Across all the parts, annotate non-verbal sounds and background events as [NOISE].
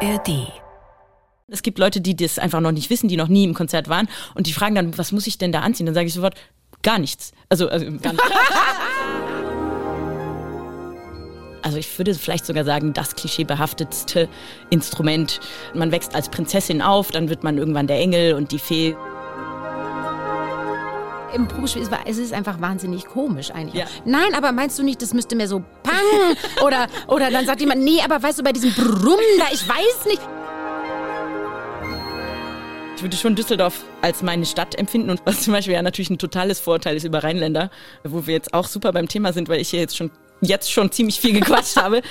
ARD. Es gibt Leute, die das einfach noch nicht wissen, die noch nie im Konzert waren und die fragen dann, was muss ich denn da anziehen? Dann sage ich sofort, gar nichts. Also, also gar nichts. [LAUGHS] Also ich würde vielleicht sogar sagen, das klischeebehaftetste Instrument. Man wächst als Prinzessin auf, dann wird man irgendwann der Engel und die Fee. Im Probespiel ist es ist einfach wahnsinnig komisch eigentlich. Ja. Nein, aber meinst du nicht, das müsste mehr so pang [LAUGHS] oder oder dann sagt jemand, nee, aber weißt du bei diesem Brumm da, ich weiß nicht. Ich würde schon Düsseldorf als meine Stadt empfinden und was zum Beispiel ja natürlich ein totales Vorteil ist über Rheinländer, wo wir jetzt auch super beim Thema sind, weil ich hier jetzt schon jetzt schon ziemlich viel gequatscht [LAUGHS] habe.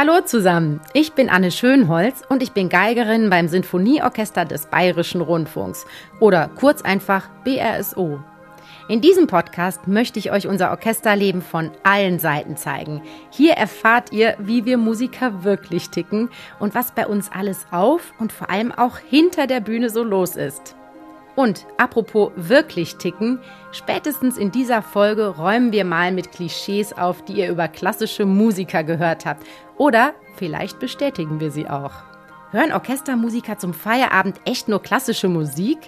Hallo zusammen, ich bin Anne Schönholz und ich bin Geigerin beim Sinfonieorchester des Bayerischen Rundfunks oder kurz einfach BRSO. In diesem Podcast möchte ich euch unser Orchesterleben von allen Seiten zeigen. Hier erfahrt ihr, wie wir Musiker wirklich ticken und was bei uns alles auf und vor allem auch hinter der Bühne so los ist. Und apropos wirklich ticken, spätestens in dieser Folge räumen wir mal mit Klischees auf, die ihr über klassische Musiker gehört habt. Oder vielleicht bestätigen wir sie auch. Hören Orchestermusiker zum Feierabend echt nur klassische Musik?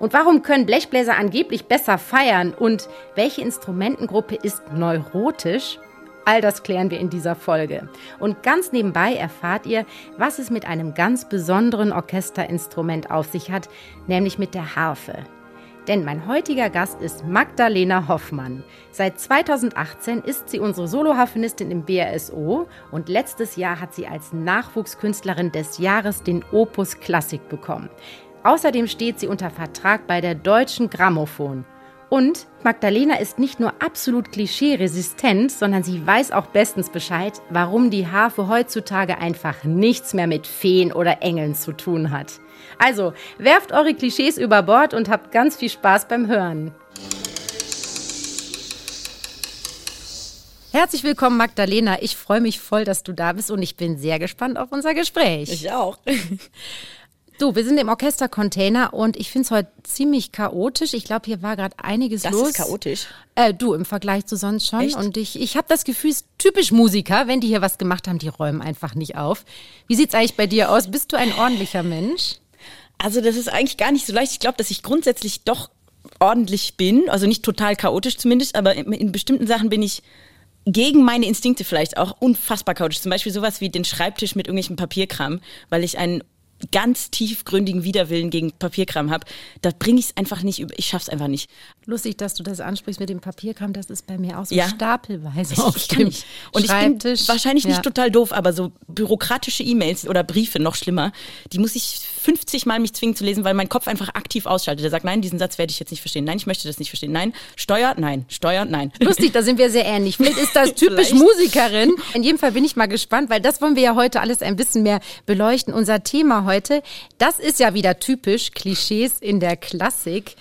Und warum können Blechbläser angeblich besser feiern? Und welche Instrumentengruppe ist neurotisch? All das klären wir in dieser Folge. Und ganz nebenbei erfahrt ihr, was es mit einem ganz besonderen Orchesterinstrument auf sich hat, nämlich mit der Harfe. Denn mein heutiger Gast ist Magdalena Hoffmann. Seit 2018 ist sie unsere Soloharfenistin im BRSO und letztes Jahr hat sie als Nachwuchskünstlerin des Jahres den Opus Klassik bekommen. Außerdem steht sie unter Vertrag bei der Deutschen Grammophon. Und Magdalena ist nicht nur absolut klischeeresistent, sondern sie weiß auch bestens Bescheid, warum die Harfe heutzutage einfach nichts mehr mit Feen oder Engeln zu tun hat. Also, werft eure Klischees über Bord und habt ganz viel Spaß beim Hören. Herzlich willkommen, Magdalena. Ich freue mich voll, dass du da bist und ich bin sehr gespannt auf unser Gespräch. Ich auch. Du, wir sind im Orchestercontainer und ich finde es heute ziemlich chaotisch. Ich glaube, hier war gerade einiges das los. Das ist chaotisch. Äh, du, im Vergleich zu sonst schon. Echt? Und ich, ich habe das Gefühl, es ist typisch Musiker, wenn die hier was gemacht haben, die räumen einfach nicht auf. Wie sieht es eigentlich bei dir aus? Bist du ein ordentlicher Mensch? Also, das ist eigentlich gar nicht so leicht. Ich glaube, dass ich grundsätzlich doch ordentlich bin. Also nicht total chaotisch zumindest, aber in, in bestimmten Sachen bin ich gegen meine Instinkte vielleicht auch unfassbar chaotisch. Zum Beispiel sowas wie den Schreibtisch mit irgendwelchem Papierkram, weil ich einen ganz tiefgründigen Widerwillen gegen Papierkram habe, da bringe ich es einfach nicht über. Ich schaff's einfach nicht. Lustig, dass du das ansprichst mit dem Papierkram. Das ist bei mir auch so Ja. stapelweise. Ich, ich kann nicht. Und ich bin wahrscheinlich Ja. nicht total doof, aber so bürokratische E-Mails oder Briefe, noch schlimmer, die muss ich 50 Mal mich zwingen zu lesen, weil mein Kopf einfach aktiv ausschaltet. Der sagt, nein, diesen Satz werde ich jetzt nicht verstehen. Nein, ich möchte das nicht verstehen. Nein, Steuer, nein, Steuer, nein. Lustig, da sind wir sehr ähnlich. Vielleicht ist das [LAUGHS] typisch. Musikerin. In jedem Fall bin ich mal gespannt, weil das wollen wir ja heute alles ein bisschen mehr beleuchten. Unser Thema heute, das ist ja wieder typisch Klischees in der Klassik.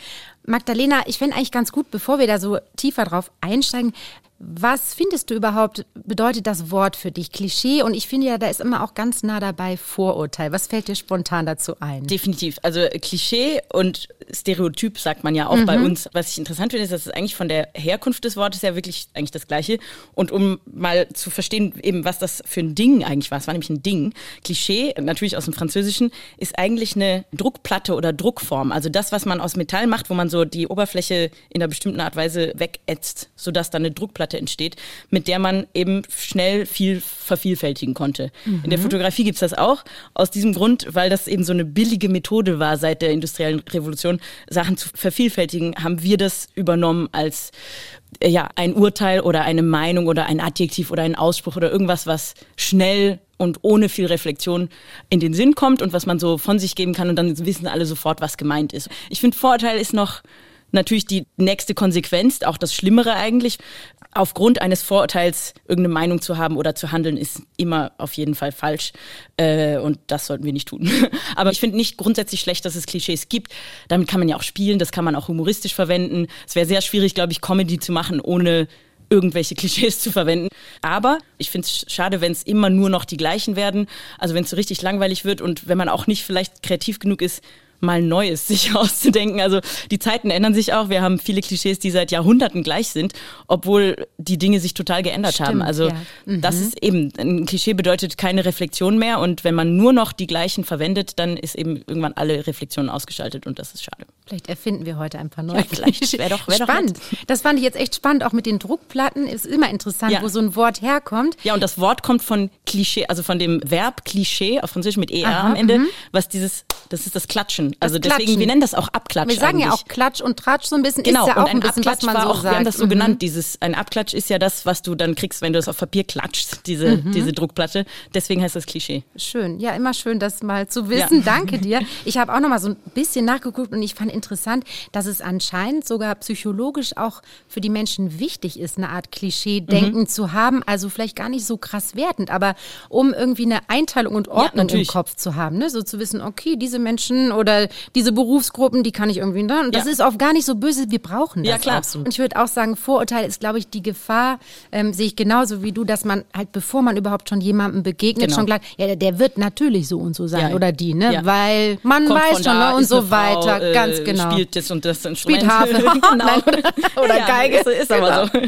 Magdalena, ich fände eigentlich ganz gut, bevor wir da so tiefer drauf einsteigen, was findest du überhaupt, bedeutet das Wort für dich? Klischee und ich finde ja, da ist immer auch ganz nah dabei Vorurteil. Was fällt dir spontan dazu ein? Definitiv. Also äh, Klischee und Stereotyp sagt man ja auch bei uns. Was ich interessant finde, ist, dass es eigentlich von der Herkunft des Wortes ja wirklich eigentlich das Gleiche. Und um mal zu verstehen, eben was das für ein Ding eigentlich war, es war nämlich ein Ding. Klischee, natürlich aus dem Französischen, ist eigentlich eine Druckplatte oder Druckform. Also das, was man aus Metall macht, wo man so die Oberfläche in einer bestimmten Art Weise wegätzt, sodass dann eine Druckplatte entsteht, mit der man eben schnell viel vervielfältigen konnte. In der Fotografie gibt's das auch. Aus diesem Grund, weil das eben so eine billige Methode war seit der industriellen Revolution, Sachen zu vervielfältigen, haben wir das übernommen als äh, ja, ein Urteil oder eine Meinung oder ein Adjektiv oder ein Ausspruch oder irgendwas, was schnell und ohne viel Reflexion in den Sinn kommt und was man so von sich geben kann und dann wissen alle sofort, was gemeint ist. Ich finde, Vorurteil ist noch natürlich die nächste Konsequenz, auch das Schlimmere eigentlich. Aufgrund eines Vorurteils irgendeine Meinung zu haben oder zu handeln, ist immer auf jeden Fall falsch. Äh, und das sollten wir nicht tun. [LAUGHS] Aber ich finde nicht grundsätzlich schlecht, dass es Klischees gibt. Damit kann man ja auch spielen, das kann man auch humoristisch verwenden. Es wäre sehr schwierig, glaube ich, Comedy zu machen, ohne irgendwelche [LAUGHS] Klischees zu verwenden. Aber ich finde es schade, wenn es immer nur noch die gleichen werden. Also wenn es so richtig langweilig wird und wenn man auch nicht vielleicht kreativ genug ist, mal Neues [LAUGHS] sich auszudenken. Also die Zeiten ändern sich auch. Wir haben viele Klischees, die seit Jahrhunderten gleich sind, obwohl die Dinge sich total geändert Stimmt, haben. Also ja. Mhm. das ist eben, ein Klischee bedeutet keine Reflexion mehr und wenn man nur noch die gleichen verwendet, dann ist eben irgendwann alle Reflexionen ausgeschaltet und das ist schade. Vielleicht erfinden wir heute ein paar neue Ja, vielleicht. Klischees. Wär doch- wär doch spannend. das fand ich jetzt echt spannend, auch mit den Druckplatten. Ist immer interessant, Ja. wo so ein Wort herkommt. Ja, und das Wort kommt von Klischee, also von dem Verb Klischee auf Französisch mit ER Aha, am Ende, was dieses, das ist das Klatschen. Also deswegen, Klatschen. wir nennen das auch Abklatsch. Wir sagen ja eigentlich. auch Klatsch und Tratsch so ein bisschen. Genau, ist ja und auch ein ein bisschen, was Abklatsch man war so auch, sagt. wir haben das so Mhm. genannt, dieses, ein Abklatsch ist ja das, was du dann kriegst, wenn du es auf Papier klatschst, diese, Mhm. diese Druckplatte. Deswegen heißt das Klischee. Schön, ja, immer schön, das mal zu wissen. Ja. Danke dir. Ich habe auch noch mal so ein bisschen nachgeguckt und ich fand interessant, dass es anscheinend sogar psychologisch auch für die Menschen wichtig ist, eine Art Klischee-Denken Mhm. zu haben. Also vielleicht gar nicht so krass wertend, aber um irgendwie eine Einteilung und Ordnung im natürlich. Kopf zu haben. Ne? So zu wissen, okay, diese Menschen oder diese Berufsgruppen, die kann ich irgendwie da. Und das Ja. ist auch gar nicht so böse. Wir brauchen das Ja, klar. auch. Und ich würde auch sagen, Vorurteil ist, glaube ich, die Gefahr, ähm, sehe ich genauso wie du, dass man halt, bevor man überhaupt schon jemandem begegnet, Genau. schon gleich, ja, der, der wird natürlich so und so sein Ja. oder die, ne? Ja. Weil man Kommt weiß schon, ne? Und so Frau, weiter, äh, ganz genau. Spielt das und das Instrument. Spielt Harfe. [LAUGHS] genau. Nein, [LAUGHS] oder- oder Geige. Ist, ist aber so.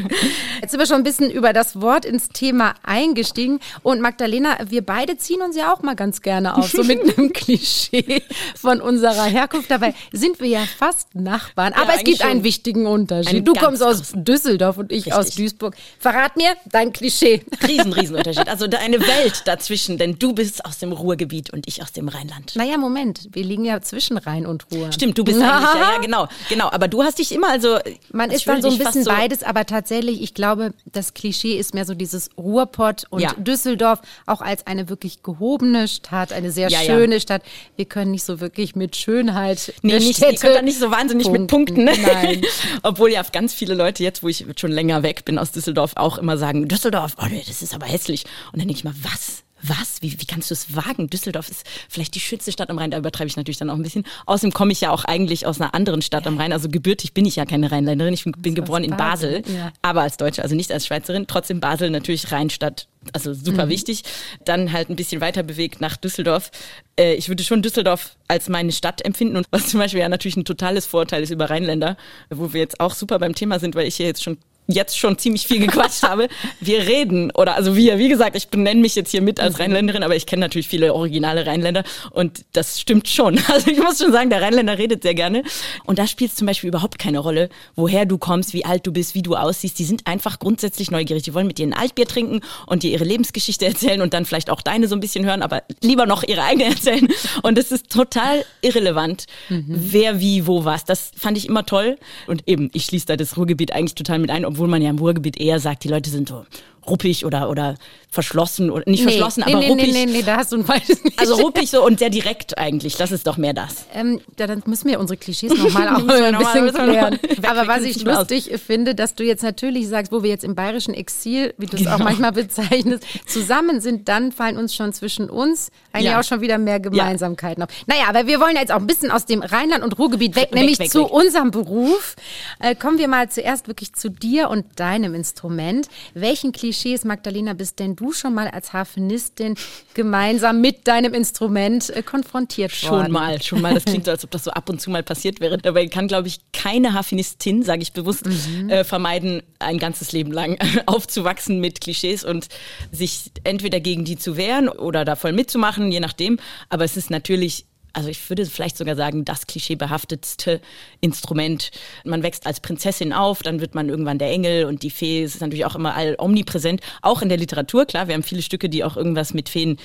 Jetzt sind wir schon ein bisschen über das Wort ins Thema eingestiegen. Und Magdalena, wir beide ziehen uns ja auch mal ganz gerne auf, so mit [LAUGHS] einem Klischee von unserer Herkunft. Dabei sind wir ja fast Nachbarn. Aber es gibt einen wichtigen Unterschied. Einen du kommst aus. Düsseldorf und ich aus Richtig. Duisburg. Verrat mir dein Klischee. Riesen, Riesenunterschied. Also eine Welt dazwischen, denn du bist aus dem Ruhrgebiet und ich aus dem Rheinland. Naja, Moment, wir liegen ja zwischen Rhein und Ruhr. Stimmt, du bist eigentlich, ja, ja, [LAUGHS] genau, genau. Aber du hast dich immer, also Man ist dann so ein bisschen beides, aber tatsächlich, ich glaube, das Klischee ist mehr so dieses Ruhrpott und Ja. Düsseldorf auch als eine wirklich gehobene Stadt, eine sehr Ja, ja. schöne Stadt. Wir können nicht so wirklich mit Schönheit Nee, nicht, Städte ihr könnt da nicht so wahnsinnig mit Punkten. Ne? Nein. [LAUGHS] Obwohl ja ganz viele Leute jetzt, wo ich schon länger weg bin aus Düsseldorf, auch immer sagen, Düsseldorf, oh nee, das ist aber hässlich. Und dann denke ich mal, was? Was? Wie, wie kannst du es wagen? Düsseldorf ist vielleicht die schönste Stadt am Rhein. Da übertreibe ich natürlich dann auch ein bisschen. Außerdem komme ich ja auch eigentlich aus einer anderen Stadt am Rhein. Also gebürtig bin ich ja keine Rheinländerin. Ich bin, bin geboren in Basel, Basel, ja. aber als Deutsche, also nicht als Schweizerin. Trotzdem Basel natürlich Rheinstadt. Also super wichtig. Dann halt ein bisschen weiter bewegt nach Düsseldorf. Äh, ich würde schon Düsseldorf als meine Stadt empfinden und was zum Beispiel ja natürlich ein totales Vorurteil ist über Rheinländer, wo wir jetzt auch super beim Thema sind, weil ich hier jetzt schon jetzt schon ziemlich viel gequatscht habe. [LAUGHS] Wir reden, oder also wir, wie gesagt, ich benenne mich jetzt hier mit als Rheinländerin, aber ich kenne natürlich viele originale Rheinländer und das stimmt schon. [LAUGHS] Also ich muss schon sagen, der Rheinländer redet sehr gerne. Und da spielt es zum Beispiel überhaupt keine Rolle, woher du kommst, wie alt du bist, wie du aussiehst. Die sind einfach grundsätzlich neugierig. Die wollen mit dir ein Altbier trinken und dir ihre Lebensgeschichte erzählen und dann vielleicht auch deine so ein bisschen hören, aber lieber noch ihre eigene erzählen. Und es ist total irrelevant, wer wie wo was. Das fand ich immer toll. Und eben, ich schließe da das Ruhrgebiet eigentlich total mit ein, obwohl man ja im Ruhrgebiet eher sagt, die Leute sind so ruppig oder, oder verschlossen oder nicht verschlossen, aber nee, ruppig. Nee, nee, nee, da hast du ein falsches Also ruppig so und sehr direkt eigentlich. Das ist doch mehr das. Ähm, ja, dann müssen wir unsere Klischees nochmal [LAUGHS] auch ein bisschen klären. [LAUGHS] Aber was ich nicht mehr aus. lustig finde, dass du jetzt natürlich sagst, wo wir jetzt im bayerischen Exil, wie du es auch Genau. manchmal bezeichnest, zusammen sind, dann fallen uns schon zwischen uns eigentlich Ja. auch schon wieder mehr Gemeinsamkeiten auf. Naja, aber wir wollen jetzt auch ein bisschen aus dem Rheinland- und Ruhrgebiet weg, Weg, nämlich weg, zu weg. unserem Beruf. Äh, kommen wir mal zuerst wirklich zu dir und deinem Instrument. Welchen Klischees, Magdalena, bist denn du schon mal als Harfenistin gemeinsam mit deinem Instrument äh, konfrontiert worden? Schon mal, schon mal. Das klingt so, als ob das so ab und zu mal passiert wäre. Dabei kann, glaube ich, keine Harfenistin, sage ich bewusst, äh, vermeiden, ein ganzes Leben lang [LAUGHS] aufzuwachsen mit Klischees und sich entweder gegen die zu wehren oder da voll mitzumachen, je nachdem. Aber es ist natürlich also ich würde vielleicht sogar sagen, das klischeebehaftetste Instrument. Man wächst als Prinzessin auf, dann wird man irgendwann der Engel und die Fee ist natürlich auch immer all omnipräsent. Auch in der Literatur, klar, wir haben viele Stücke, die auch irgendwas mit Feen,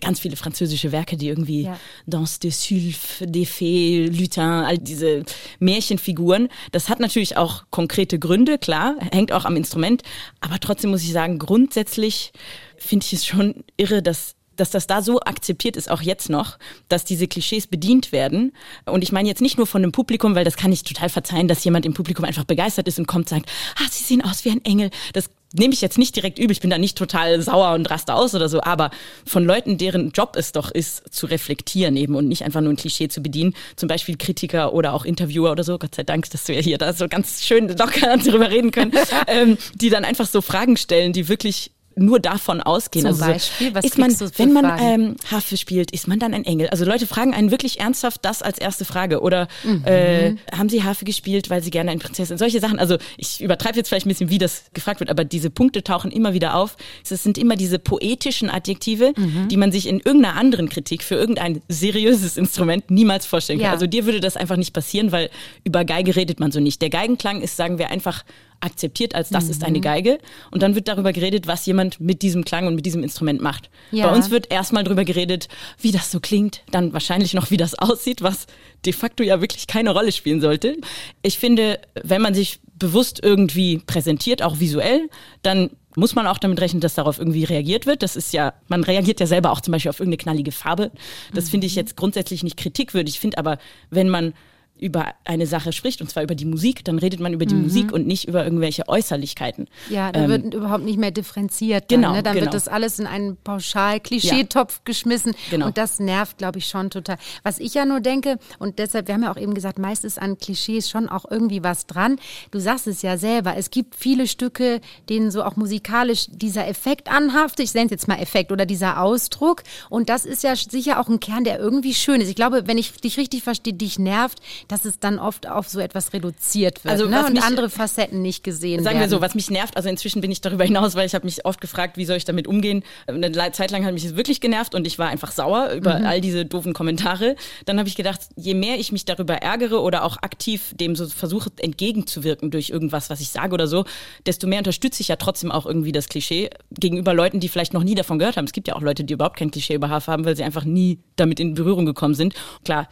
ganz viele französische Werke, die irgendwie Ja. Danse des Sylphes, des Fées, Lutin, all diese Märchenfiguren. Das hat natürlich auch konkrete Gründe, klar, hängt auch am Instrument. Aber trotzdem muss ich sagen, grundsätzlich finde ich es schon irre, dass dass das da so akzeptiert ist, auch jetzt noch, dass diese Klischees bedient werden. Und ich meine jetzt nicht nur von dem Publikum, weil das kann ich total verzeihen, dass jemand im Publikum einfach begeistert ist und kommt und sagt, ah, sie sehen aus wie ein Engel. Das nehme ich jetzt nicht direkt übel, ich bin da nicht total sauer und raste aus oder so, aber von Leuten, deren Job es doch ist, zu reflektieren eben und nicht einfach nur ein Klischee zu bedienen, zum Beispiel Kritiker oder auch Interviewer oder so, Gott sei Dank, dass wir hier da so ganz schön locker [LAUGHS] darüber reden können, [LAUGHS] ähm, die dann einfach so Fragen stellen, die wirklich nur davon ausgehen. Zum also Beispiel, was ist man, wenn man ähm, Harfe spielt, ist man dann ein Engel? Also Leute fragen einen wirklich ernsthaft das als erste Frage. Oder Mhm. äh, haben sie Harfe gespielt, weil sie gerne eine Prinzessin? Solche Sachen. Also ich übertreibe jetzt vielleicht ein bisschen, wie das gefragt wird, aber diese Punkte tauchen immer wieder auf. Es sind immer diese poetischen Adjektive, Mhm. die man sich in irgendeiner anderen Kritik für irgendein seriöses Instrument niemals vorstellen kann. Ja. Also dir würde das einfach nicht passieren, weil über Geige redet man so nicht. Der Geigenklang ist, sagen wir, einfach akzeptiert als das ist Mhm. eine Geige und dann wird darüber geredet, was jemand mit diesem Klang und mit diesem Instrument macht. Ja. Bei uns wird erstmal darüber geredet, wie das so klingt, dann wahrscheinlich noch, wie das [LAUGHS] aussieht, was de facto ja wirklich keine Rolle spielen sollte. Ich finde, wenn man sich bewusst irgendwie präsentiert, auch visuell, dann muss man auch damit rechnen, dass darauf irgendwie reagiert wird. Das ist ja, man reagiert ja selber auch zum Beispiel auf irgendeine knallige Farbe. Das finde Mhm. ich jetzt grundsätzlich nicht kritikwürdig. Ich finde aber, wenn man über eine Sache spricht, und zwar über die Musik, dann redet man über die Musik und nicht über irgendwelche Äußerlichkeiten. Ja, da Ähm, wird überhaupt nicht mehr differenziert. Dann, genau, ne? dann genau. wird das alles in einen Pauschal-Klischeetopf geschmissen. Genau. Und das nervt, glaube ich, schon total. Was ich ja nur denke, und deshalb, wir haben ja auch eben gesagt, meist ist an Klischees schon auch irgendwie was dran. Du sagst es ja selber, es gibt viele Stücke, denen so auch musikalisch dieser Effekt anhaftet. Ich nenne es jetzt mal Effekt oder dieser Ausdruck. Und das ist ja sicher auch ein Kern, der irgendwie schön ist. Ich glaube, wenn ich dich richtig verstehe, dich nervt, dass es dann oft auf so etwas reduziert wird Also, ne? und mich- andere Facetten nicht gesehen Sagen werden. wir so, was mich nervt, also inzwischen bin ich darüber hinaus, weil ich habe mich oft gefragt, wie soll ich damit umgehen. Eine Zeit lang hat mich das wirklich genervt und ich war einfach sauer über Mhm. all diese doofen Kommentare. Dann habe ich gedacht, je mehr ich mich darüber ärgere oder auch aktiv dem so versuche entgegenzuwirken durch irgendwas, was ich sage oder so, desto mehr unterstütze ich ja trotzdem auch irgendwie das Klischee gegenüber Leuten, die vielleicht noch nie davon gehört haben. Es gibt ja auch Leute, die überhaupt kein Klischee über Hafer haben, weil sie einfach nie damit in Berührung gekommen sind. Klar,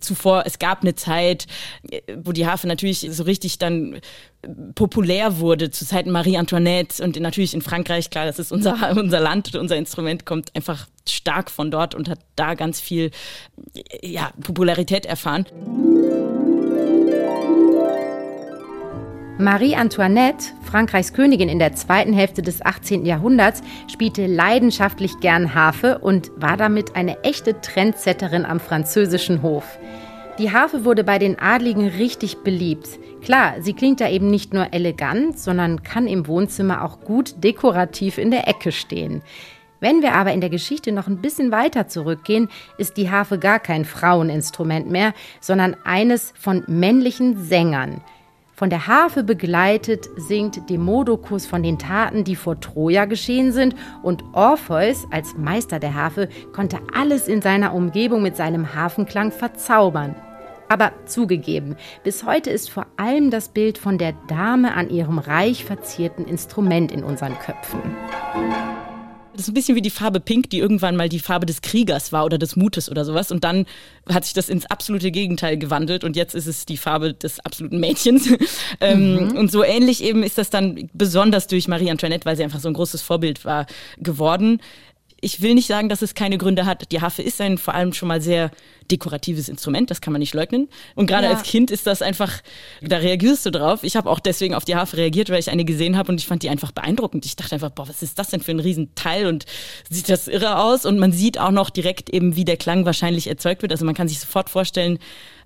zuvor, es gab eine Zeit, wo die Harfe natürlich so richtig dann populär wurde, zu Zeiten Marie Antoinette und natürlich in Frankreich, klar, das ist unser, [LAUGHS] unser Land, unser Instrument kommt einfach stark von dort und hat da ganz viel ja, Popularität erfahren. Marie Antoinette, Frankreichs Königin in der zweiten Hälfte des 18. Jahrhunderts, spielte leidenschaftlich gern Harfe und war damit eine echte Trendsetterin am französischen Hof. Die Harfe wurde bei den Adligen richtig beliebt. Klar, sie klingt da eben nicht nur elegant, sondern kann im Wohnzimmer auch gut dekorativ in der Ecke stehen. Wenn wir aber in der Geschichte noch ein bisschen weiter zurückgehen, ist die Harfe gar kein Fraueninstrument mehr, sondern eines von männlichen Sängern. Von der Harfe begleitet singt Demodocus von den Taten, die vor Troja geschehen sind, und Orpheus als Meister der Harfe konnte alles in seiner Umgebung mit seinem Harfenklang verzaubern. Aber zugegeben, bis heute ist vor allem das Bild von der Dame an ihrem reich verzierten Instrument in unseren Köpfen. Das ist ein bisschen wie die Farbe Pink, die irgendwann mal die Farbe des Kriegers war oder des Mutes oder sowas. Und dann hat sich das ins absolute Gegenteil gewandelt und jetzt ist es die Farbe des absoluten Mädchens. [LAUGHS] ähm, und so ähnlich eben ist das dann besonders durch Marie Antoinette, weil sie einfach so ein großes Vorbild war, geworden. Ich will nicht sagen, dass es keine Gründe hat. Die Harfe ist ein vor allem schon mal sehr dekoratives Instrument, das kann man nicht leugnen. Und gerade Ja. als Kind ist das einfach, da reagierst du drauf. Ich habe auch deswegen auf die Harfe reagiert, weil ich eine gesehen habe und ich fand die einfach beeindruckend. Ich dachte einfach, boah, was ist das denn für ein Riesenteil und sieht das irre aus und man sieht auch noch direkt eben, wie der Klang wahrscheinlich erzeugt wird. Also man kann sich sofort vorstellen,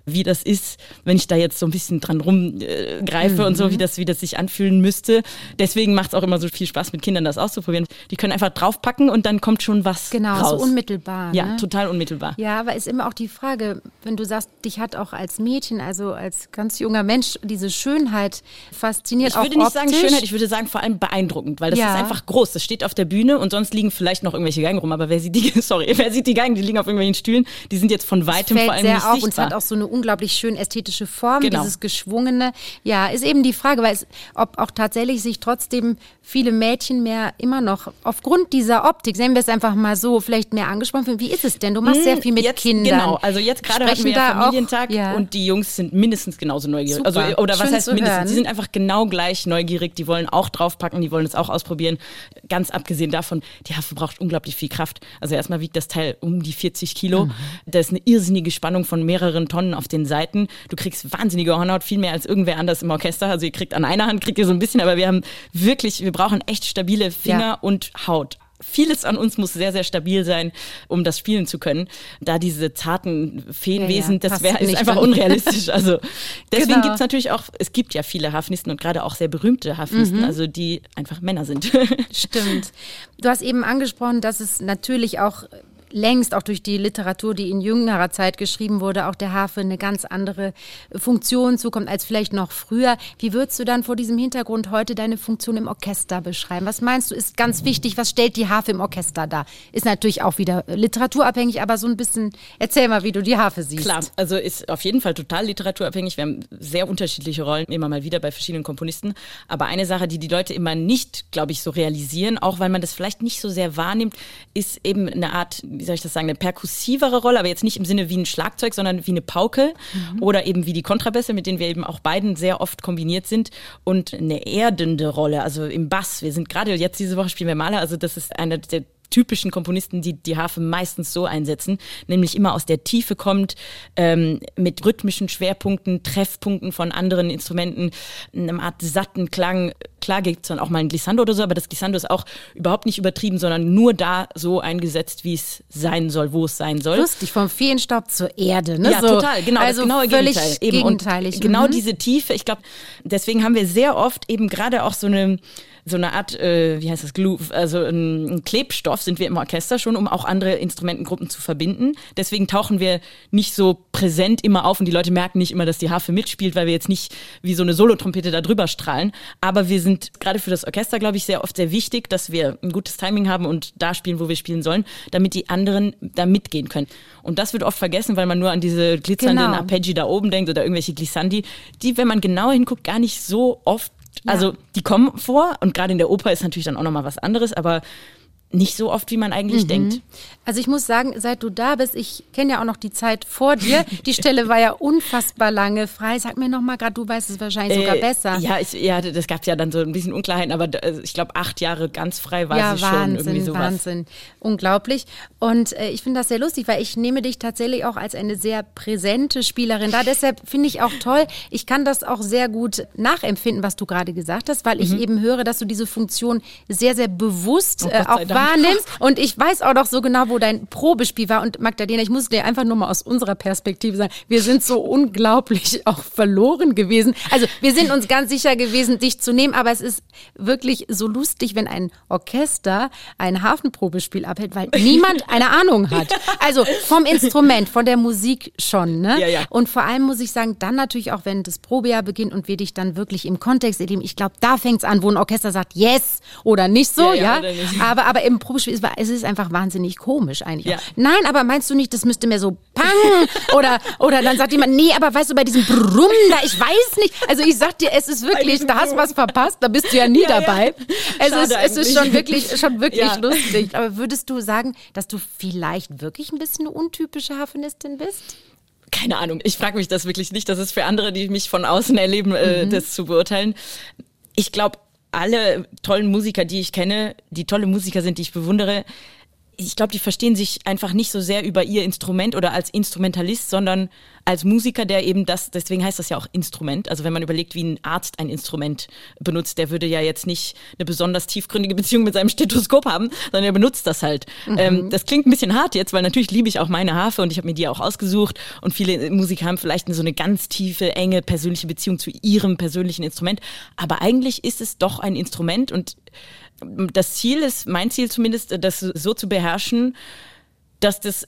wie das ist, wenn ich da jetzt so ein bisschen dran rumgreife greife und so, Mhm. wie das, wie das sich anfühlen müsste. Deswegen macht es auch immer so viel Spaß, mit Kindern das auszuprobieren. Die können einfach draufpacken und dann kommt schon was Genau, raus. so unmittelbar. Ja, ne? total unmittelbar. Ja, aber ist immer auch die Frage, wenn du sagst, dich hat auch als Mädchen, also als ganz junger Mensch, diese Schönheit fasziniert. Ich würde nicht sagen optisch. Schönheit, ich würde sagen vor allem beeindruckend, weil das Ja. ist einfach groß. Das steht auf der Bühne und sonst liegen vielleicht noch irgendwelche Geigen rum, aber wer sieht die, [LAUGHS] sorry, wer sieht die Geigen? Die liegen auf irgendwelchen Stühlen, die sind jetzt von weitem vor allem sehr nicht auf sichtbar. und es hat auch so eine unglaublich schön ästhetische Form, Genau. dieses geschwungene. Ja, ist eben die Frage, weil es, ob auch tatsächlich sich trotzdem viele Mädchen mehr immer noch aufgrund dieser Optik, nennen wir es einfach mal so, vielleicht mehr angesprochen fühlen. Wie ist es denn? Du machst sehr viel mit Hm, jetzt, Kindern. Genau, also jetzt gerade hatten wir ja da auch- Familientag ja. und die Jungs sind mindestens genauso neugierig. Super. Also, oder was Schön heißt zu mindestens? hören. Die sind einfach genau gleich neugierig, die wollen auch draufpacken, die wollen es auch ausprobieren. Ganz abgesehen davon, die Harfe braucht unglaublich viel Kraft. Also erstmal wiegt das Teil um die 40 Kilo. Mhm. Da ist eine irrsinnige Spannung von mehreren Tonnen auf den Seiten. Du kriegst wahnsinnige Hornhaut, viel mehr als irgendwer anders im Orchester. Also ihr kriegt an einer Hand, kriegt ihr so ein bisschen, aber wir haben wirklich, wir brauchen echt stabile Finger Ja. und Haut. vieles an uns muss sehr, sehr stabil sein, um das spielen zu können. Da diese zarten Feenwesen, ja, ja, das wäre einfach dann. unrealistisch. Also [LAUGHS] deswegen genau. gibt es natürlich auch, es gibt ja viele Hafnisten und gerade auch sehr berühmte Hafnisten, mhm. also die einfach Männer sind. Stimmt. Du hast eben angesprochen, dass es natürlich auch längst auch durch die Literatur, die in jüngerer Zeit geschrieben wurde, auch der Harfe eine ganz andere Funktion zukommt als vielleicht noch früher. Wie würdest du dann vor diesem Hintergrund heute deine Funktion im Orchester beschreiben? Was meinst du, ist ganz wichtig? Was stellt die Harfe im Orchester dar? Ist natürlich auch wieder literaturabhängig, aber so ein bisschen, erzähl mal, wie du die Harfe siehst. Klar, also ist auf jeden Fall total literaturabhängig. Wir haben sehr unterschiedliche Rollen, immer mal wieder bei verschiedenen Komponisten. Aber eine Sache, die die Leute immer nicht, glaube ich, so realisieren, auch weil man das vielleicht nicht so sehr wahrnimmt, ist eben eine Art, wie soll ich das sagen, eine perkussivere Rolle, aber jetzt nicht im Sinne wie ein Schlagzeug, sondern wie eine Pauke mhm. oder eben wie die Kontrabässe, mit denen wir eben auch beiden sehr oft kombiniert sind und eine erdende Rolle, also im Bass. Wir sind gerade jetzt diese Woche spielen wir Maler, also das ist eine der typischen Komponisten, die die Harfe meistens so einsetzen, nämlich immer aus der Tiefe kommt, ähm, mit rhythmischen Schwerpunkten, Treffpunkten von anderen Instrumenten, einem Art satten Klang. Klar gibt es dann auch mal ein Glissando oder so, aber das Glissando ist auch überhaupt nicht übertrieben, sondern nur da so eingesetzt, wie es sein soll, wo es sein soll. Lustig, vom Feenstaub zur Erde, ne? Ja, so, total, genau, also das genaue völlig Gegenteil. Eben. Gegenteilig. Und genau mhm. diese Tiefe, ich glaube, deswegen haben wir sehr oft eben gerade auch so eine so eine Art, äh, wie heißt das, Glue, also ein, Klebstoff sind wir im Orchester schon, um auch andere Instrumentengruppen zu verbinden. Deswegen tauchen wir nicht so präsent immer auf und die Leute merken nicht immer, dass die Harfe mitspielt, weil wir jetzt nicht wie so eine Solotrompete da drüber strahlen. Aber wir sind gerade für das Orchester, glaube ich, sehr oft sehr wichtig, dass wir ein gutes Timing haben und da spielen, wo wir spielen sollen, damit die anderen da mitgehen können. Und das wird oft vergessen, weil man nur an diese glitzernden genau. Arpeggi da oben denkt oder irgendwelche Glissandi, die, wenn man genauer hinguckt, gar nicht so oft also die kommen vor und gerade in der Oper ist natürlich dann auch nochmal was anderes, aber nicht so oft, wie man eigentlich mhm. denkt. Also ich muss sagen, seit du da bist, ich kenne ja auch noch die Zeit vor dir. Die Stelle war ja unfassbar lange frei. Sag mir noch mal gerade, du weißt es wahrscheinlich äh, sogar besser. Ja, ich, ja, das gab ja dann so ein bisschen Unklarheiten, aber also ich glaube, acht Jahre ganz frei war ja, sie Wahnsinn, schon irgendwie sowas. Wahnsinn, unglaublich. Und äh, ich finde das sehr lustig, weil ich nehme dich tatsächlich auch als eine sehr präsente Spielerin da. Deshalb finde ich auch toll, ich kann das auch sehr gut nachempfinden, was du gerade gesagt hast, weil ich mhm. eben höre, dass du diese Funktion sehr, sehr bewusst oh, äh, auch wahrnimmst wahrnimmst. Und ich weiß auch noch so genau, wo dein Probespiel war. Und Magdalena, ich muss dir einfach nur mal aus unserer Perspektive sagen, wir sind so unglaublich [LAUGHS] auch verloren gewesen. Also wir sind uns ganz sicher gewesen, dich zu nehmen, aber es ist wirklich so lustig, wenn ein Orchester ein Hafenprobespiel abhält, weil [LAUGHS] niemand eine Ahnung hat. Also vom Instrument, von der Musik schon. Ne? Ja, ja. Und vor allem muss ich sagen, dann natürlich auch, wenn das Probejahr beginnt und wir dich dann wirklich im Kontext erleben, ich glaube, da fängt es an, wo ein Orchester sagt, yes oder nicht so, ja. ja? Aber, aber im Probespiel ist es ist einfach wahnsinnig komisch eigentlich. Ja. Nein, aber meinst du nicht, das müsste mehr so pang oder oder dann sagt jemand, nee, aber weißt du bei diesem Brumm da, ich weiß nicht. Also ich sag dir, es ist wirklich, da hast du was verpasst, da bist du ja nie ja, dabei. Ja. Es, ist, es ist schon wirklich schon wirklich lustig. Aber würdest du sagen, dass du vielleicht wirklich ein bisschen eine untypische Hafenistin bist? keine Ahnung, ich frage mich das wirklich nicht. Das ist für andere, die mich von außen erleben, äh, mhm. das zu beurteilen. Ich glaube, alle tollen Musiker, die ich kenne, die tolle Musiker sind, die ich bewundere, ich glaube, die verstehen sich einfach nicht so sehr über ihr Instrument oder als Instrumentalist, sondern als Musiker, der eben das, deswegen heißt das ja auch Instrument. Also wenn man überlegt, wie ein Arzt ein Instrument benutzt, der würde ja jetzt nicht eine besonders tiefgründige Beziehung mit seinem Stethoskop haben, sondern er benutzt das halt. Mhm. Ähm, das klingt ein bisschen hart jetzt, weil natürlich liebe ich auch meine Harfe und ich habe mir die auch ausgesucht und viele Musiker haben vielleicht so eine ganz tiefe, enge persönliche Beziehung zu ihrem persönlichen Instrument. Aber eigentlich ist es doch ein Instrument und das Ziel ist, mein Ziel zumindest, das so zu beherrschen, dass das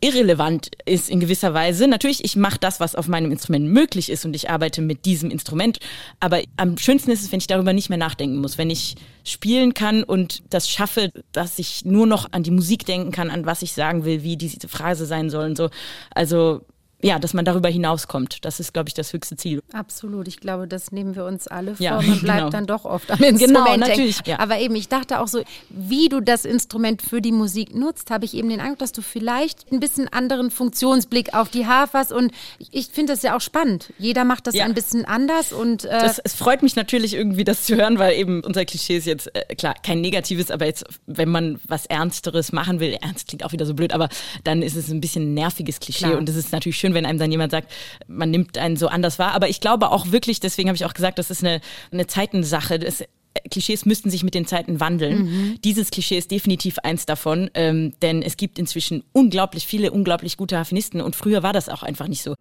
irrelevant ist in gewisser Weise. Natürlich, ich mache das, was auf meinem Instrument möglich ist und ich arbeite mit diesem Instrument. Aber am schönsten ist es, wenn ich darüber nicht mehr nachdenken muss, wenn ich spielen kann und das schaffe, dass ich nur noch an die Musik denken kann, an was ich sagen will, wie diese Phrase sein soll und so. Also ja, dass man darüber hinauskommt. Das ist, glaube ich, das höchste Ziel. Absolut. Ich glaube, das nehmen wir uns alle vor. Ja, Man [LAUGHS] bleibt genau. dann doch oft am Instrument. Genau, natürlich. Ja. Aber eben, ich dachte auch so, wie du das Instrument für die Musik nutzt, habe ich eben den Eindruck, dass du vielleicht ein bisschen anderen Funktionsblick auf die Hafers und ich finde das ja auch spannend. Jeder macht das ja. ein bisschen anders und äh das, es freut mich natürlich irgendwie, das zu hören, weil eben unser Klischee ist jetzt äh, klar kein negatives, aber jetzt, wenn man was Ernsteres machen will, ernst klingt auch wieder so blöd, aber dann ist es ein bisschen ein nerviges Klischee klar. und es ist natürlich schön schön, wenn einem dann jemand sagt, man nimmt einen so anders wahr. Aber ich glaube auch wirklich, deswegen habe ich auch gesagt, das ist eine, eine Zeitensache. Das, Klischees müssten sich mit den Zeiten wandeln. Mhm. Dieses Klischee ist definitiv eins davon, ähm, denn es gibt inzwischen unglaublich viele, unglaublich gute Harfenisten und früher war das auch einfach nicht so.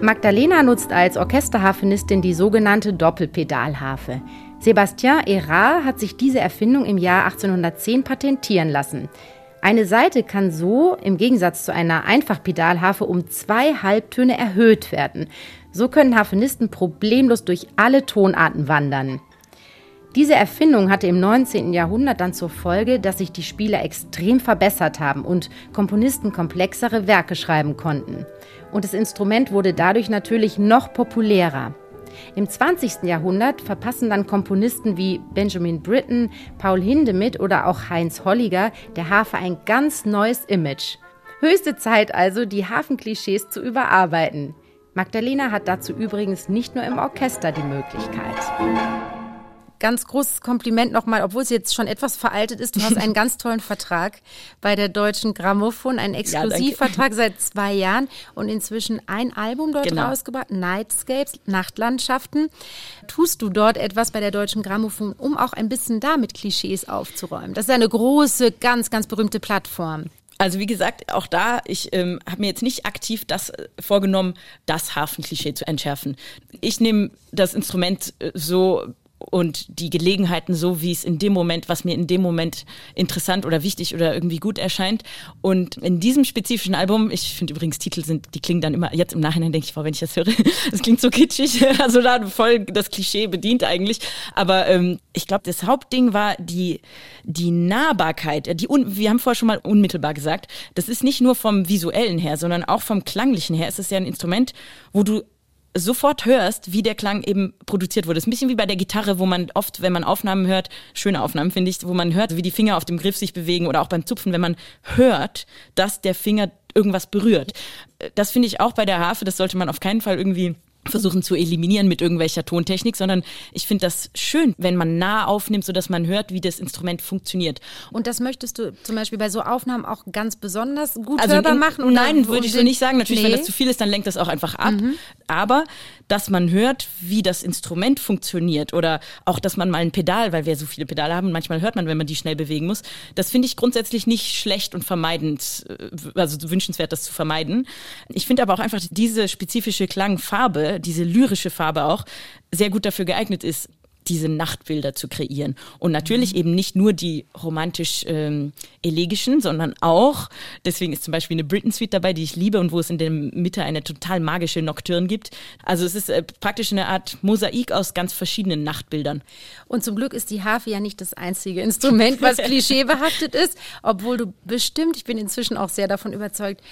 Magdalena nutzt als Orchesterharfenistin die sogenannte Doppelpedalharfe. Sébastien Erard hat sich diese Erfindung im Jahr 1810 patentieren lassen. Eine Seite kann so im Gegensatz zu einer Einfachpedalharfe um zwei Halbtöne erhöht werden. So können Harfenisten problemlos durch alle Tonarten wandern. Diese Erfindung hatte im 19. Jahrhundert dann zur Folge, dass sich die Spieler extrem verbessert haben und Komponisten komplexere Werke schreiben konnten. Und das Instrument wurde dadurch natürlich noch populärer. Im 20. Jahrhundert verpassen dann Komponisten wie Benjamin Britten, Paul Hindemith oder auch Heinz Holliger der Harfe ein ganz neues Image. Höchste Zeit also, die Hafenklischees zu überarbeiten. Magdalena hat dazu übrigens nicht nur im Orchester die Möglichkeit ganz großes Kompliment nochmal, obwohl es jetzt schon etwas veraltet ist. Du hast einen ganz tollen Vertrag bei der Deutschen Grammophon, einen Exklusivvertrag ja, seit zwei Jahren und inzwischen ein Album dort genau. rausgebracht, Nightscapes, Nachtlandschaften. Tust du dort etwas bei der Deutschen Grammophon, um auch ein bisschen da mit Klischees aufzuräumen? Das ist eine große, ganz, ganz berühmte Plattform. Also wie gesagt, auch da, ich ähm, habe mir jetzt nicht aktiv das äh, vorgenommen, das Hafenklischee zu entschärfen. Ich nehme das Instrument äh, so und die Gelegenheiten so, wie es in dem Moment, was mir in dem Moment interessant oder wichtig oder irgendwie gut erscheint. Und in diesem spezifischen Album, ich finde übrigens Titel sind, die klingen dann immer, jetzt im Nachhinein denke ich, wow, wenn ich das höre, [LAUGHS] das klingt so kitschig, [LAUGHS] also da voll das Klischee bedient eigentlich. Aber ähm, ich glaube, das Hauptding war die, die Nahbarkeit. Die un, wir haben vorher schon mal unmittelbar gesagt, das ist nicht nur vom visuellen her, sondern auch vom klanglichen her. Es ist ja ein Instrument, wo du sofort hörst, wie der Klang eben produziert wurde. Das ist ein bisschen wie bei der Gitarre, wo man oft, wenn man Aufnahmen hört, schöne Aufnahmen finde ich, wo man hört, wie die Finger auf dem Griff sich bewegen oder auch beim Zupfen, wenn man hört, dass der Finger irgendwas berührt. Das finde ich auch bei der Harfe, das sollte man auf keinen Fall irgendwie versuchen zu eliminieren mit irgendwelcher Tontechnik, sondern ich finde das schön, wenn man nah aufnimmt, sodass man hört, wie das Instrument funktioniert. Und das möchtest du zum Beispiel bei so Aufnahmen auch ganz besonders gut also hörbar machen? Oder nein, würde ich so nicht sagen. Natürlich, nee. wenn das zu viel ist, dann lenkt das auch einfach ab. Mhm. Aber dass man hört, wie das Instrument funktioniert oder auch, dass man mal ein Pedal, weil wir so viele Pedale haben, manchmal hört man, wenn man die schnell bewegen muss. Das finde ich grundsätzlich nicht schlecht und vermeidend, äh, also wünschenswert, das zu vermeiden. Ich finde aber auch einfach diese spezifische Klangfarbe, diese lyrische Farbe auch, sehr gut dafür geeignet ist, diese Nachtbilder zu kreieren. Und natürlich mhm. eben nicht nur die romantisch ähm, elegischen, sondern auch, deswegen ist zum Beispiel eine Britain Suite dabei, die ich liebe und wo es in der Mitte eine total magische Nocturne gibt. Also es ist äh, praktisch eine Art Mosaik aus ganz verschiedenen Nachtbildern. Und zum Glück ist die Harfe ja nicht das einzige Instrument, was [LAUGHS] klischeebehaftet ist, obwohl du bestimmt, ich bin inzwischen auch sehr davon überzeugt,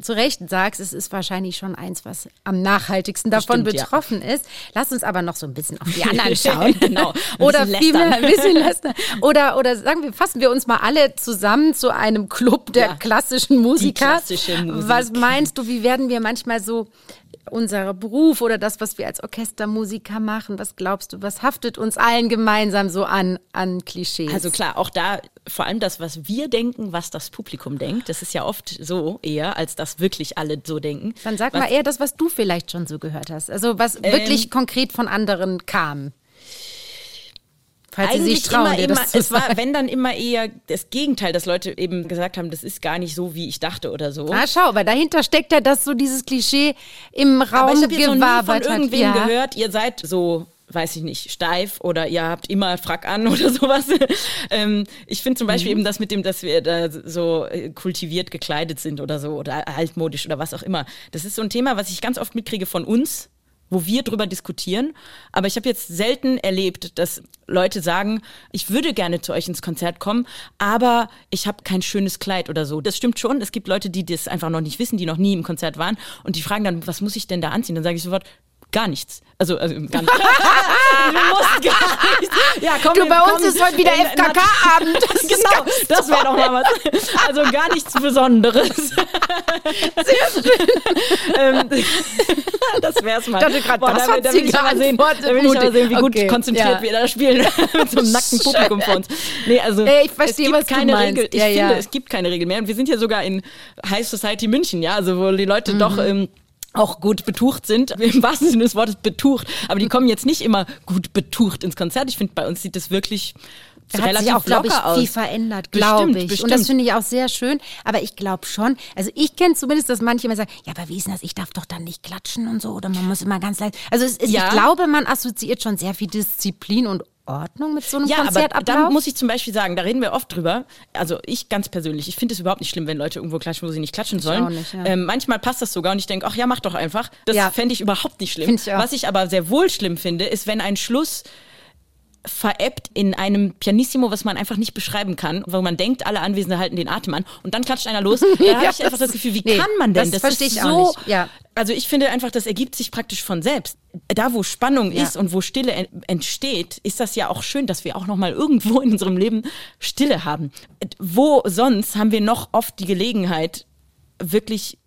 zu Recht sagst, es ist wahrscheinlich schon eins, was am nachhaltigsten davon bestimmt, betroffen ja. ist. Lass uns aber noch so ein bisschen auf die [LAUGHS] anderen schauen. Genau. oder vielmehr ein bisschen [LAUGHS] lästern. Oder, oder sagen wir, fassen wir uns mal alle zusammen zu einem Club der ja, klassischen Musiker. Klassische Musik. Was meinst du, wie werden wir manchmal so unser Beruf oder das, was wir als Orchestermusiker machen, was glaubst du, was haftet uns allen gemeinsam so an, an Klischees? Also klar, auch da vor allem das, was wir denken, was das Publikum denkt, das ist ja oft so eher, als dass wirklich alle so denken. Dann sag was, mal eher das, was du vielleicht schon so gehört hast. Also was ähm, wirklich konkret von anderen kam falls Eigentlich sie trauen, immer, immer, es war, wenn dann immer eher das Gegenteil, dass Leute eben gesagt haben, das ist gar nicht so, wie ich dachte oder so. Ah, schau, weil dahinter steckt ja das so dieses Klischee im Raum Aber ich habe jetzt noch von irgendwem ja. gehört, ihr seid so weiß ich nicht, steif oder ihr habt immer Frack an [LAUGHS] oder sowas. ähm, ich finde zum Beispiel mhm. eben das mit dem, dass wir da so äh, kultiviert gekleidet sind oder so oder altmodisch oder was auch immer. Das ist so ein Thema, was ich ganz oft mitkriege von uns, wo wir drüber diskutieren. Aber ich habe jetzt selten erlebt, dass Leute sagen, ich würde gerne zu euch ins Konzert kommen, aber ich habe kein schönes Kleid oder so. Das stimmt schon. Es gibt Leute, die das einfach noch nicht wissen, die noch nie im Konzert waren und die fragen dann, was muss ich denn da anziehen? Dann sage ich sofort, gar nichts. Also, also gar nichts. [LAUGHS] du musst gar nichts. Ja, komm, du, bei komm, uns ist heute wieder FKK-Abend. [LAUGHS] genau, das wäre doch mal was. Also gar nichts Besonderes. Sehr schön. [LAUGHS] Ähm, das wär's mal. Ich dachte gerade, das da, da will ich aber sehen, da will ich aber sehen, wie gut okay. konzentriert ja. wir da spielen mit so einem nackten Publikum vor uns. Nee, also Ey, ich verstehe, es gibt keine Regel. Ich ja, finde, ja. es gibt keine Regel mehr. Und wir sind ja sogar in High Society München, ja, also wo die Leute mhm. doch ähm, auch gut betucht sind, [LAUGHS] im wahrsten Sinne des Wortes betucht, aber die kommen jetzt nicht immer gut betucht ins Konzert. Ich finde, bei uns sieht das wirklich da hat sich auch, glaube ich, aus. viel verändert, glaube ich. Bestimmt. Und das finde ich auch sehr schön. Aber ich glaube schon, also ich kenne zumindest, dass manche immer sagen, ja, aber wie ist denn das? Ich darf doch dann nicht klatschen und so oder man muss immer ganz leicht. Also ist, ja. ich glaube, man assoziiert schon sehr viel Disziplin und Ordnung mit so einem ja, Konzertablauf? Aber da muss ich zum Beispiel sagen, da reden wir oft drüber. Also ich ganz persönlich, ich finde es überhaupt nicht schlimm, wenn Leute irgendwo klatschen, wo sie nicht klatschen sollen. Nicht, ja. ähm, manchmal passt das sogar und ich denke, ach ja, mach doch einfach. Das ja. fände ich überhaupt nicht schlimm. Ich Was ich aber sehr wohl schlimm finde, ist, wenn ein Schluss veräppt in einem Pianissimo, was man einfach nicht beschreiben kann, wo man denkt, alle Anwesenden halten den Atem an und dann klatscht einer los. [LAUGHS] Da ja, habe ich einfach das Gefühl, wie nee, kann man denn? Das, das verstehe ich so, auch nicht. Ja. Also ich finde einfach, das ergibt sich praktisch von selbst. Da, wo Spannung ja. ist und wo Stille entsteht, ist das ja auch schön, dass wir auch noch mal irgendwo in unserem Leben Stille haben. Wo sonst haben wir noch oft die Gelegenheit, wirklich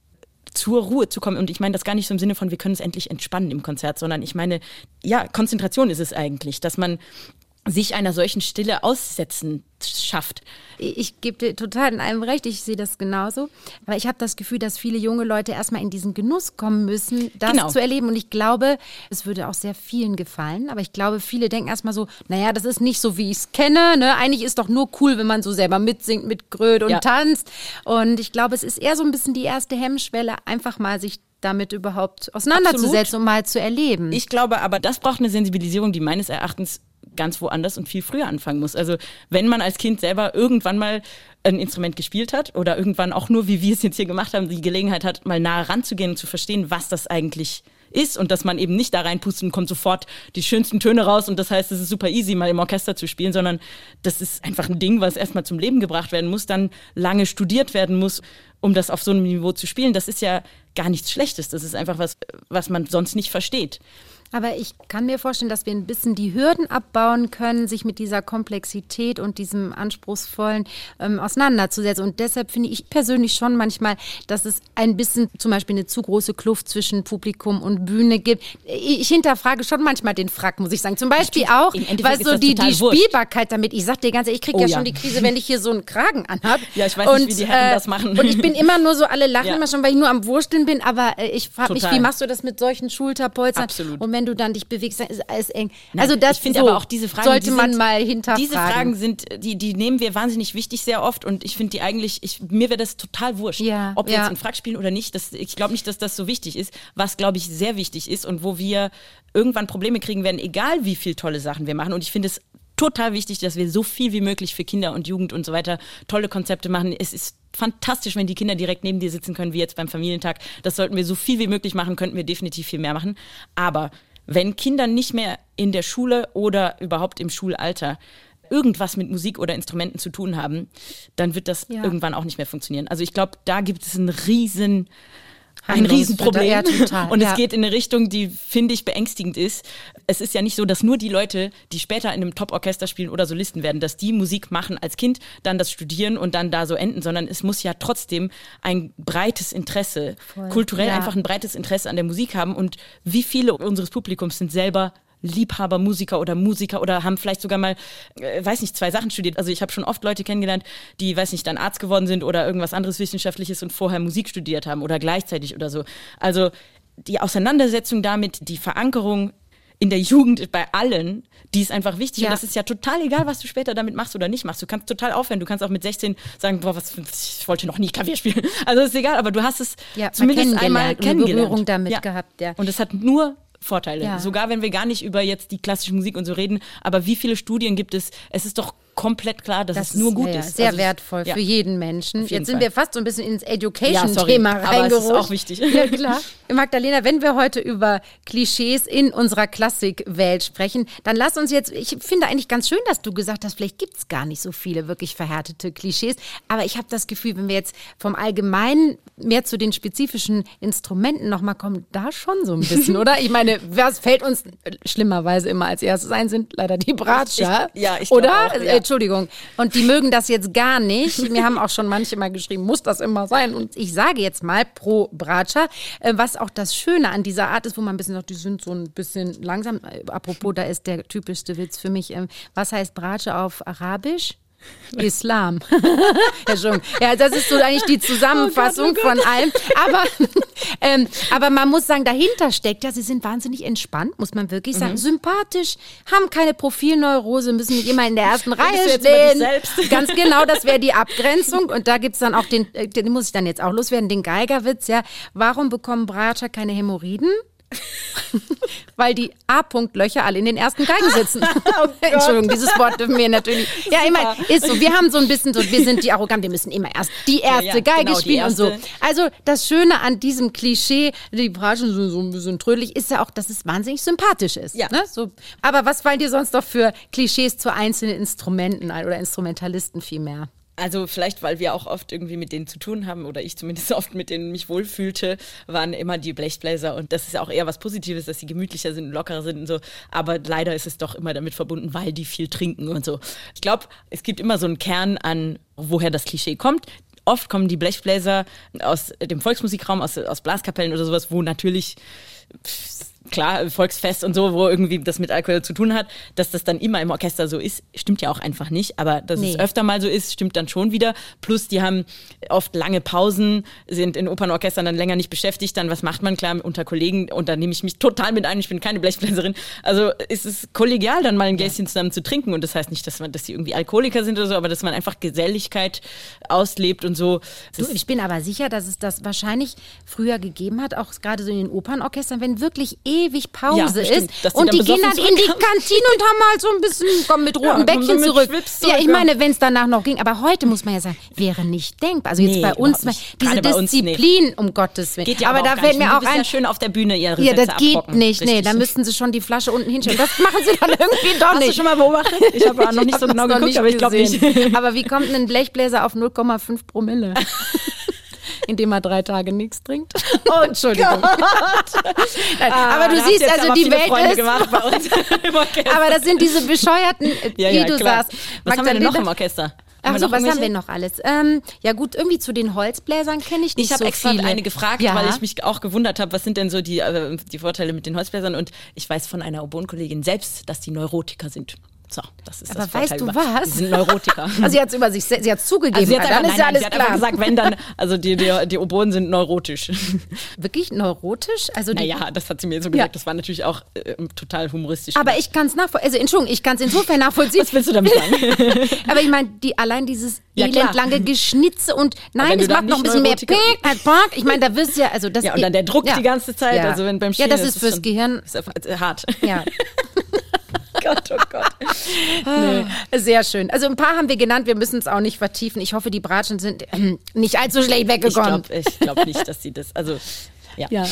zur Ruhe zu kommen. Und ich meine das gar nicht so im Sinne von, wir können es endlich entspannen im Konzert, sondern ich meine, ja, Konzentration ist es eigentlich, dass man sich einer solchen Stille aussetzen schafft. Ich gebe dir total in allem recht, ich sehe das genauso. Aber ich habe das Gefühl, dass viele junge Leute erstmal in diesen Genuss kommen müssen, das genau. zu erleben. Und ich glaube, es würde auch sehr vielen gefallen. Aber ich glaube, viele denken erstmal so, naja, das ist nicht so, wie ich es kenne. Ne? Eigentlich ist doch nur cool, wenn man so selber mitsingt, mitgrölt und ja. tanzt. Und ich glaube, es ist eher so ein bisschen die erste Hemmschwelle, einfach mal sich damit überhaupt auseinanderzusetzen und mal zu erleben. Ich glaube aber, das braucht eine Sensibilisierung, die meines Erachtens ganz woanders und viel früher anfangen muss. Also wenn man als Kind selber irgendwann mal ein Instrument gespielt hat oder irgendwann auch nur, wie wir es jetzt hier gemacht haben, die Gelegenheit hat, mal nahe ranzugehen und zu verstehen, was das eigentlich ist und dass man eben nicht da reinpustet und kommt sofort die schönsten Töne raus und das heißt, es ist super easy, mal im Orchester zu spielen, sondern das ist einfach ein Ding, was erstmal zum Leben gebracht werden muss, dann lange studiert werden muss, um das auf so einem Niveau zu spielen. Das ist ja gar nichts Schlechtes. Das ist einfach was, was man sonst nicht versteht. Aber ich kann mir vorstellen, dass wir ein bisschen die Hürden abbauen können, sich mit dieser Komplexität und diesem Anspruchsvollen ähm, auseinanderzusetzen. Und deshalb finde ich persönlich schon manchmal, dass es ein bisschen zum Beispiel eine zu große Kluft zwischen Publikum und Bühne gibt. Ich hinterfrage schon manchmal den Frack, muss ich sagen. Zum Beispiel auch, weil so die, die Spielbarkeit damit, ich sag dir ganz ehrlich, ich kriege oh, ja, ja, schon die Krise, wenn ich hier so einen Kragen anhab. Ja, ich weiß und, nicht, wie die Herren äh, das machen. Und ich bin immer nur so, alle lachen ja. immer schon, weil ich nur am Wursteln bin, aber äh, ich frage mich, wie machst du das mit solchen Schulterpolstern? Absolut. Und wenn du dann dich bewegst, dann ist alles eng. Nein, also das finde so, aber auch diese Fragen sollte man sind, mal hinterfragen. Diese Fragen sind, die, die nehmen wir wahnsinnig wichtig sehr oft und ich finde die eigentlich, ich, mir wäre das total wurscht, ja, ob wir ja. jetzt in Frag spielen oder nicht. Das, ich glaube nicht, dass das so wichtig ist. Was, glaube ich, sehr wichtig ist und wo wir irgendwann Probleme kriegen werden, egal wie viel tolle Sachen wir machen. Und ich finde es total wichtig, dass wir so viel wie möglich für Kinder und Jugend und so weiter tolle Konzepte machen. Es ist fantastisch, wenn die Kinder direkt neben dir sitzen können, wie jetzt beim Familientag. Das sollten wir so viel wie möglich machen, könnten wir definitiv viel mehr machen. Aber wenn Kinder nicht mehr in der Schule oder überhaupt im Schulalter irgendwas mit Musik oder Instrumenten zu tun haben, dann wird das ja. irgendwann auch nicht mehr funktionieren. Also ich glaube, da gibt es einen riesen ein Riesenproblem. Ja, total, und es geht in eine Richtung, die, finde ich, beängstigend ist. Es ist ja nicht so, dass nur die Leute, die später in einem Top-Orchester spielen oder Solisten werden, dass die Musik machen als Kind, dann das studieren und dann da so enden, sondern es muss ja trotzdem ein breites Interesse, Voll. kulturell ja. einfach ein breites Interesse an der Musik haben. Und wie viele unseres Publikums sind selber Liebhaber, Musiker oder Musiker oder haben vielleicht sogar mal, äh, weiß nicht, zwei Sachen studiert. Also ich habe schon oft Leute kennengelernt, die, weiß nicht, dann Arzt geworden sind oder irgendwas anderes Wissenschaftliches und vorher Musik studiert haben oder gleichzeitig oder so. Also die Auseinandersetzung damit, die Verankerung in der Jugend bei allen, die ist einfach wichtig. Ja. Und das ist ja total egal, was du später damit machst oder nicht machst. Du kannst total aufhören. Du kannst auch mit 16 sagen, boah, was, ich wollte noch nie Klavier spielen. [LAUGHS] Also ist egal, aber du hast es ja, zumindest einmal kennengelernt. Berührung damit ja. gehabt, ja. Und es hat nur Vorteile. Ja. Sogar wenn wir gar nicht über jetzt die klassische Musik und so reden, aber wie viele Studien gibt es? Es ist doch komplett klar, dass das es nur gut ja, ist. Sehr also wertvoll ja. für jeden Menschen. Jeden Jetzt sind Fall. wir fast so ein bisschen ins Education-Thema ja, reingerutscht. Es ist auch wichtig. Ja, klar. [LAUGHS] Magdalena, wenn wir heute über Klischees in unserer Klassikwelt sprechen, dann lass uns jetzt, ich finde eigentlich ganz schön, dass du gesagt hast, vielleicht gibt es gar nicht so viele wirklich verhärtete Klischees, aber ich habe das Gefühl, wenn wir jetzt vom Allgemeinen mehr zu den spezifischen Instrumenten nochmal kommen, da schon so ein bisschen, [LAUGHS] oder? Ich meine, was fällt uns schlimmerweise immer als erstes ein, sind leider die Bratscher. Ich, ja, ich Oder? Auch, ja. Entschuldigung. Und die mögen das jetzt gar nicht. Mir haben auch schon manche mal geschrieben, muss das immer sein? Und ich sage jetzt mal pro Bratscher, äh, was auch das Schöne an dieser Art ist, wo man ein bisschen noch, die sind so ein bisschen langsam. Äh, apropos, da ist der typischste Witz für mich. Ähm, was heißt Bratsche auf Arabisch? [LAUGHS] Islam. [LAUGHS] Entschuldigung. Ja, das ist so eigentlich die Zusammenfassung oh Gott, oh Gott. von allem. Aber, [LAUGHS] ähm, aber man muss sagen, dahinter steckt ja, sie sind wahnsinnig entspannt, muss man wirklich sagen. Mhm. Sympathisch, haben keine Profilneurose, müssen nicht immer in der ersten Reihe stehen. Ganz genau, das wäre die Abgrenzung. Und da gibt es dann auch den, äh, den muss ich dann jetzt auch loswerden, den Geigerwitz, ja. Warum bekommen Bratscher keine Hämorrhoiden? [LAUGHS] Weil die A-Punkt-Löcher alle in den ersten Geigen sitzen. [LAUGHS] oh [LAUGHS] Entschuldigung, dieses Wort dürfen wir natürlich. Ja, immer ist so. Wir haben so ein bisschen so, wir sind die arrogant, wir müssen immer erst die erste ja, ja, Geige genau, spielen und so. Also das Schöne an diesem Klischee, die Bratschen sind so ein bisschen trödelig, ist ja auch, dass es wahnsinnig sympathisch ist. Ja. Ne? So. Aber was fallen dir sonst noch für Klischees zu einzelnen Instrumenten oder Instrumentalisten vielmehr? Also vielleicht, weil wir auch oft irgendwie mit denen zu tun haben oder ich zumindest [LAUGHS] oft mit denen mich wohlfühlte, waren immer die Blechbläser und das ist auch eher was Positives, dass sie gemütlicher sind, lockerer sind und so. Aber leider ist es doch immer damit verbunden, weil die viel trinken und so. Ich glaube, es gibt immer so einen Kern an, woher das Klischee kommt. Oft kommen die Blechbläser aus dem Volksmusikraum, aus, aus Blaskapellen oder sowas, wo natürlich klar, Volksfest und so, wo irgendwie das mit Alkohol zu tun hat, dass das dann immer im Orchester so ist, stimmt ja auch einfach nicht. Aber dass nee. es öfter mal so ist, stimmt dann schon wieder. Plus, die haben oft lange Pausen, sind in Opernorchestern dann länger nicht beschäftigt. Dann, was macht man? Klar, unter Kollegen. Und da nehme ich mich total mit ein. Ich bin keine Blechbläserin. Also ist es kollegial, dann mal ein Gläschen zusammen zu trinken. Und das heißt nicht, dass man, dass sie irgendwie Alkoholiker sind oder so, aber dass man einfach Geselligkeit auslebt und so. Du, ich bin aber sicher, dass es das wahrscheinlich früher gegeben hat, auch gerade so in den Opernorchestern, wenn wirklich eh ewig Pause ja, ist. Und die gehen dann in die Kantine und haben halt so ein bisschen, kommen mit roten ja, Bäckchen zurück. Ja, ich meine, wenn es danach noch ging. Aber heute muss man ja sagen, wäre nicht denkbar. Also jetzt nee, bei uns, diese Disziplin, uns, nee. um Gottes Willen. Geht ja aber, aber da fällt mir auch ein. ja schön auf der Bühne ihre Ja, das geht abrocken. nicht. Nee, da müssten sie schon die Flasche unten hinstellen. Das machen sie dann [LAUGHS] irgendwie doch nicht. Hast du schon mal beobachtet? Ich habe noch nicht so genau geguckt, aber ich glaube nicht. [LAUGHS] Aber wie kommt ein Blechbläser auf 0,5 Promille? [LAUGHS] indem er drei Tage nichts trinkt. Oh, Entschuldigung. [LAUGHS] Nein, ah, aber du siehst, also die Welt Freunde ist. Gemacht bei uns [LAUGHS] aber das sind diese bescheuerten, ja, ja, wie du klar. sagst. Was haben wir denn noch im Orchester? Ach so, was haben wir noch alles? Ähm, ja gut, irgendwie zu den Holzbläsern kenne ich nicht ich so Ich habe extra eine gefragt, ja. weil ich mich auch gewundert habe, was sind denn so die, äh, die Vorteile mit den Holzbläsern und ich weiß von einer Oboenkollegin selbst, dass die Neurotiker sind. So, das ist aber das weißt du was? Sie sind Neurotiker. [LAUGHS] Also sie hat es über sich, sie hat zugegeben. Also sie hat dann nein, ist ja alles sie klar. Hat gesagt, wenn dann, also die, die, die Oboen sind neurotisch. [LAUGHS] Wirklich neurotisch? Also naja, das hat sie mir so gesagt. Ja. Das war natürlich auch äh, total humoristisch. Aber ich kann es nachvollziehen. Also Entschuldigung, ich kann es insofern nachvollziehen. Was willst du damit sagen? [LAUGHS] aber ich meine, die allein dieses ja, elendlange Geschnitze und nein, es macht noch ein bisschen mehr Pick, Park. Ich meine, da wirst du ja, also das. Ja, und dann der Druck ja. die ganze Zeit. Ja. Also wenn beim Spielen, Ja, das ist, ist fürs schon, Gehirn. Ist hart. Ja. Gott, oh Gott. Nee. Sehr schön. Also ein paar haben wir genannt, wir müssen es auch nicht vertiefen. Ich hoffe, die Bratschen sind äh, nicht allzu schlecht weggekommen. Ich glaube glaub nicht, dass sie das, also ja. ja.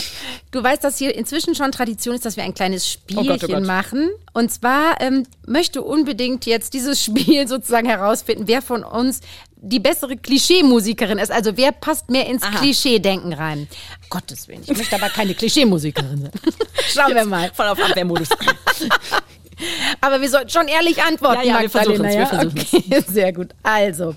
Du weißt, dass hier inzwischen schon Tradition ist, dass wir ein kleines Spielchen oh Gott, oh Gott. machen. Und zwar ähm, möchte unbedingt jetzt dieses [LAUGHS] Spiel sozusagen herausfinden, wer von uns die bessere Klischee-Musikerin ist. Also wer passt mehr ins Klischee-Denken rein? Gottes Willen, ich möchte aber keine Klischee-Musikerin sein. [LAUGHS] Schauen wir mal. Voll auf Abwehrmodus. [LAUGHS] Aber wir sollten schon ehrlich antworten, ja, ja, wir versuchen es, versuchen okay, [LAUGHS] Sehr gut. Also,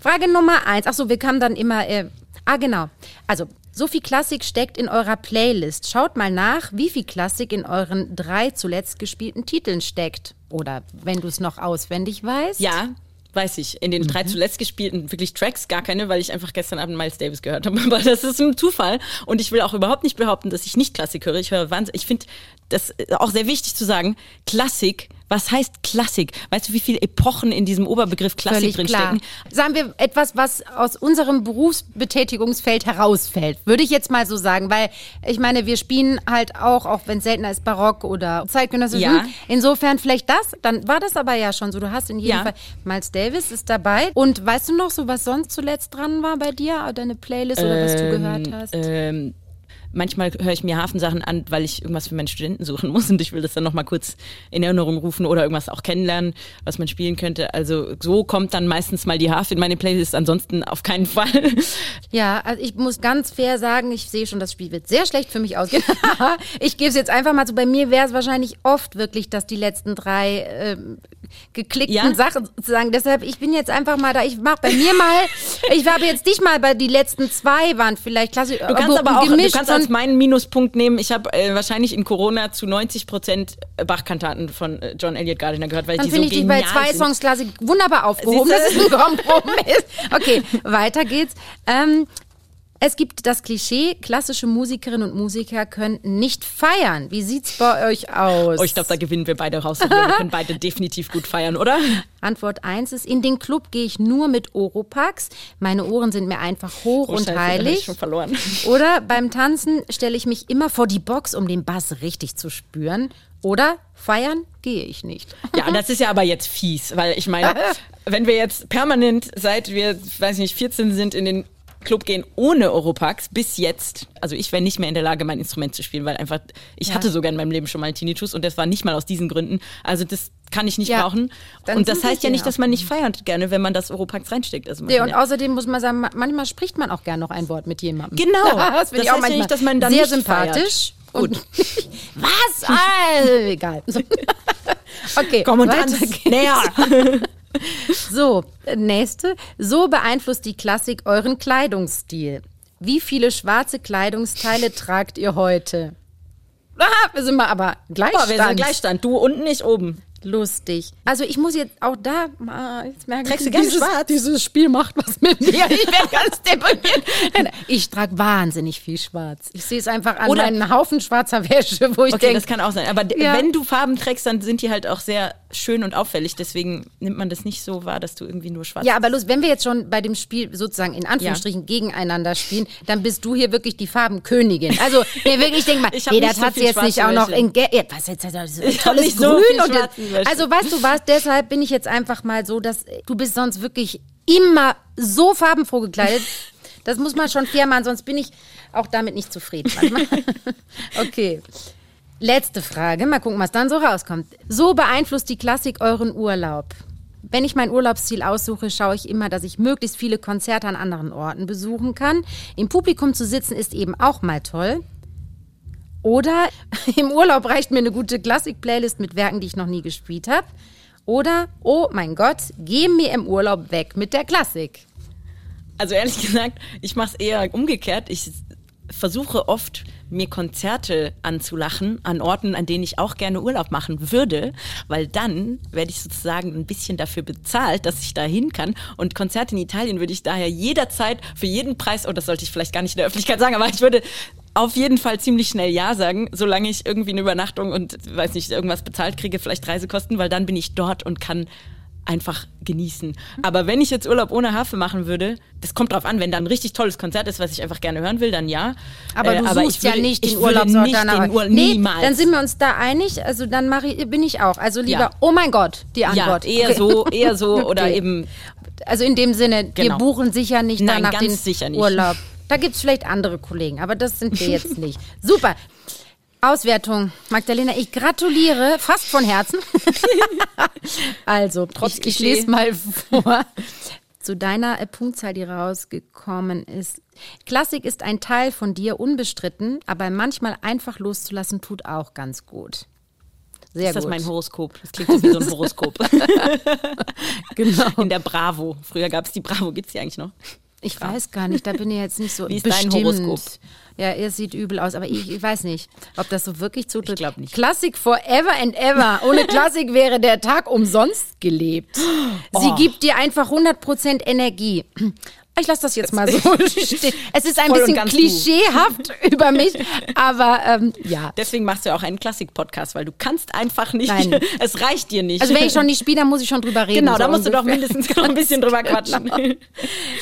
Frage Nummer eins. Achso, wir kamen dann immer... Äh, ah, genau. Also, so viel Klassik steckt in eurer Playlist. Schaut mal nach, wie viel Klassik in euren drei zuletzt gespielten Titeln steckt. Oder wenn du es noch auswendig weißt. Ja, weiß ich. In den mhm. drei zuletzt gespielten wirklich Tracks gar keine, weil ich einfach gestern Abend Miles Davis gehört habe. [LAUGHS] Aber das ist ein Zufall. Und ich will auch überhaupt nicht behaupten, dass ich nicht Klassik höre. Ich höre wahnsinnig. Ich finde das auch sehr wichtig zu sagen. Klassik was heißt Klassik? Weißt du, wie viele Epochen in diesem Oberbegriff Klassik drinstecken? Sagen wir etwas, was aus unserem Berufsbetätigungsfeld herausfällt, würde ich jetzt mal so sagen, weil ich meine, wir spielen halt auch, auch wenn es seltener ist, Barock oder Zeitgenössisch. Ja. Insofern vielleicht das, dann war das aber ja schon so. Du hast in jedem ja. Fall, Miles Davis ist dabei. Und weißt du noch so, was sonst zuletzt dran war bei dir, deine Playlist oder ähm, was du gehört hast? Ähm, manchmal höre ich mir Hafensachen an, weil ich irgendwas für meine Studenten suchen muss und ich will das dann nochmal kurz in Erinnerung rufen oder irgendwas auch kennenlernen, was man spielen könnte. Also so kommt dann meistens mal die Hafe in meine Playlist, ansonsten auf keinen Fall. Ja, also ich muss ganz fair sagen, ich sehe schon, das Spiel wird sehr schlecht für mich ausgehen. [LAUGHS] ich gebe es jetzt einfach mal so, bei mir wäre es wahrscheinlich oft wirklich, dass die letzten drei äh, geklickten ja? Sachen sozusagen. Deshalb, ich bin jetzt einfach mal da. Ich mach bei mir mal, ich habe jetzt nicht mal bei die letzten zwei waren vielleicht klasse. Du kannst aber, aber auch, du kannst als meinen Minuspunkt nehmen. Ich habe äh, wahrscheinlich in Corona zu 90 Prozent Bachkantaten von äh, John Elliott Gardiner gehört, weil Dann die so ich die bei zwei sind. Songs Klassik wunderbar aufgehoben. Das ist ein Kompromiss. Okay, weiter geht's. Ähm, es gibt das Klischee, klassische Musikerinnen und Musiker können nicht feiern. Wie sieht's bei euch aus? Oh, ich glaube, da gewinnen wir beide raus. wir [LAUGHS] können beide definitiv gut feiern, oder? Antwort 1 ist, in den Club gehe ich nur mit Oropax. Meine Ohren sind mir einfach hoch oh, und Scheiße, heilig. Ich schon verloren. [LAUGHS] Oder beim Tanzen stelle ich mich immer vor die Box, um den Bass richtig zu spüren. Oder feiern gehe ich nicht. Ja, das ist ja aber jetzt fies, weil ich meine, [LAUGHS] wenn wir jetzt permanent, seit wir, weiß ich nicht, 14 sind, in den Club gehen ohne Oropax bis jetzt. Also ich wäre nicht mehr in der Lage, mein Instrument zu spielen, weil einfach, ich ja. hatte sogar in meinem Leben schon mal einen Tinnitus und das war nicht mal aus diesen Gründen. Also das kann ich nicht ja, brauchen. Und das heißt ja nicht, dass man nicht feiert gerne, wenn man das Oropax reinsteckt. Also ja, und ja. außerdem muss man sagen, manchmal spricht man auch gerne noch ein Wort mit jemandem. Genau. [LAUGHS] das finde ich auch manchmal nicht, dass man dann sehr sympathisch. Feiert. Gut. [LAUGHS] Was? Ah, egal. [LAUGHS] okay. Komm und dann näher. [LAUGHS] So, nächste. So beeinflusst die Klassik euren Kleidungsstil. Wie viele schwarze Kleidungsteile tragt ihr heute? Ah, wir sind mal aber Gleichstand. Boah, wir sind Gleichstand. Du unten, ich oben lustig. Also ich muss jetzt auch da mal, jetzt merke ich, du dieses, schwarz? dieses Spiel macht was mit mir. [LAUGHS] Ich werde ganz deprimiert. Ich trage wahnsinnig viel schwarz. Ich sehe es einfach an Oder meinen Haufen schwarzer Wäsche, wo ich okay, denke. das kann auch sein. Aber ja. wenn du Farben trägst, dann sind die halt auch sehr schön und auffällig. Deswegen nimmt man das nicht so wahr, dass du irgendwie nur schwarz Ja, aber los, wenn wir jetzt schon bei dem Spiel sozusagen in Anführungsstrichen ja. gegeneinander spielen, dann bist du hier wirklich die Farbenkönigin. Also mir wirklich, [LAUGHS] ich denke mal, das so hat sie jetzt nicht auch noch in Gelb. Was jetzt also, tolles Grün so und also weißt du was, deshalb bin ich jetzt einfach mal so, dass du bist sonst wirklich immer so farbenfroh gekleidet. [LAUGHS] Das muss man schon fair machen, sonst bin ich auch damit nicht zufrieden [LAUGHS] okay. Letzte Frage, mal gucken, was dann so rauskommt. So beeinflusst die Klassik euren Urlaub. Wenn ich mein Urlaubsziel aussuche, schaue ich immer, dass ich möglichst viele Konzerte an anderen Orten besuchen kann. Im Publikum zu sitzen ist eben auch mal toll. Oder [LAUGHS] im Urlaub reicht mir eine gute Klassik-Playlist mit Werken, die ich noch nie gespielt habe. Oder, oh mein Gott, geh mir im Urlaub weg mit der Klassik. Also ehrlich gesagt, ich mache es eher umgekehrt. Ich versuche oft, mir Konzerte anzulachen an Orten, an denen ich auch gerne Urlaub machen würde, weil dann werde ich sozusagen ein bisschen dafür bezahlt, dass ich da hin kann. Und Konzerte in Italien würde ich daher jederzeit für jeden Preis, oh, das sollte ich vielleicht gar nicht in der Öffentlichkeit sagen, aber ich würde auf jeden Fall ziemlich schnell Ja sagen, solange ich irgendwie eine Übernachtung und weiß nicht, irgendwas bezahlt kriege, vielleicht Reisekosten, weil dann bin ich dort und kann einfach genießen. Aber wenn ich jetzt Urlaub ohne Hafe machen würde, das kommt drauf an, wenn da ein richtig tolles Konzert ist, was ich einfach gerne hören will, dann ja. Aber du äh, aber suchst würde, ja nicht den Urlaubsort danach. Ur nee, niemals. Dann sind wir uns da einig. Also dann mache ich, bin ich auch. Also lieber, ja. oh mein Gott, die Antwort. Ja, eher okay. so, eher so [LAUGHS] okay. oder eben. Also in dem Sinne, genau. wir buchen sicher nicht Nein, danach den sicher nicht. Urlaub. [LAUGHS] Da gibt es vielleicht andere Kollegen, aber das sind wir jetzt nicht. Super. Auswertung, Magdalena, ich gratuliere fast von Herzen. [LAUGHS] also, Trotz ich, ich lese mal vor zu deiner äh, Punktzahl, die rausgekommen ist. Klassik ist ein Teil von dir, unbestritten, aber manchmal einfach loszulassen tut auch ganz gut. Sehr ist das gut. mein Horoskop? Das klingt wie so ein Horoskop. [LAUGHS] genau. In der Bravo. Früher gab es die Bravo. Gibt es die eigentlich noch? Ich weiß gar nicht, da bin ich jetzt nicht so [LAUGHS] Wie ist bestimmt. dein Horoskop? Ja, er sieht übel aus, aber ich, ich weiß nicht, ob das so wirklich zutrifft. Ich glaube nicht. Klassik forever and ever. Ohne [LAUGHS] Klassik wäre der Tag umsonst gelebt. [GASPS] Sie oh. gibt dir einfach 100% Energie. Ich lasse das jetzt mal [LAUGHS] so stehen. Es ist ein bisschen klischeehaft [LAUGHS] über mich, aber ähm, ja. Deswegen machst du ja auch einen Klassik-Podcast, weil du kannst einfach nicht. Nein. [LAUGHS] Es reicht dir nicht. Also wenn ich schon nicht spiele, dann muss ich schon drüber reden. Genau, so da musst ungefähr. du doch mindestens noch ein bisschen drüber quatschen. Genau.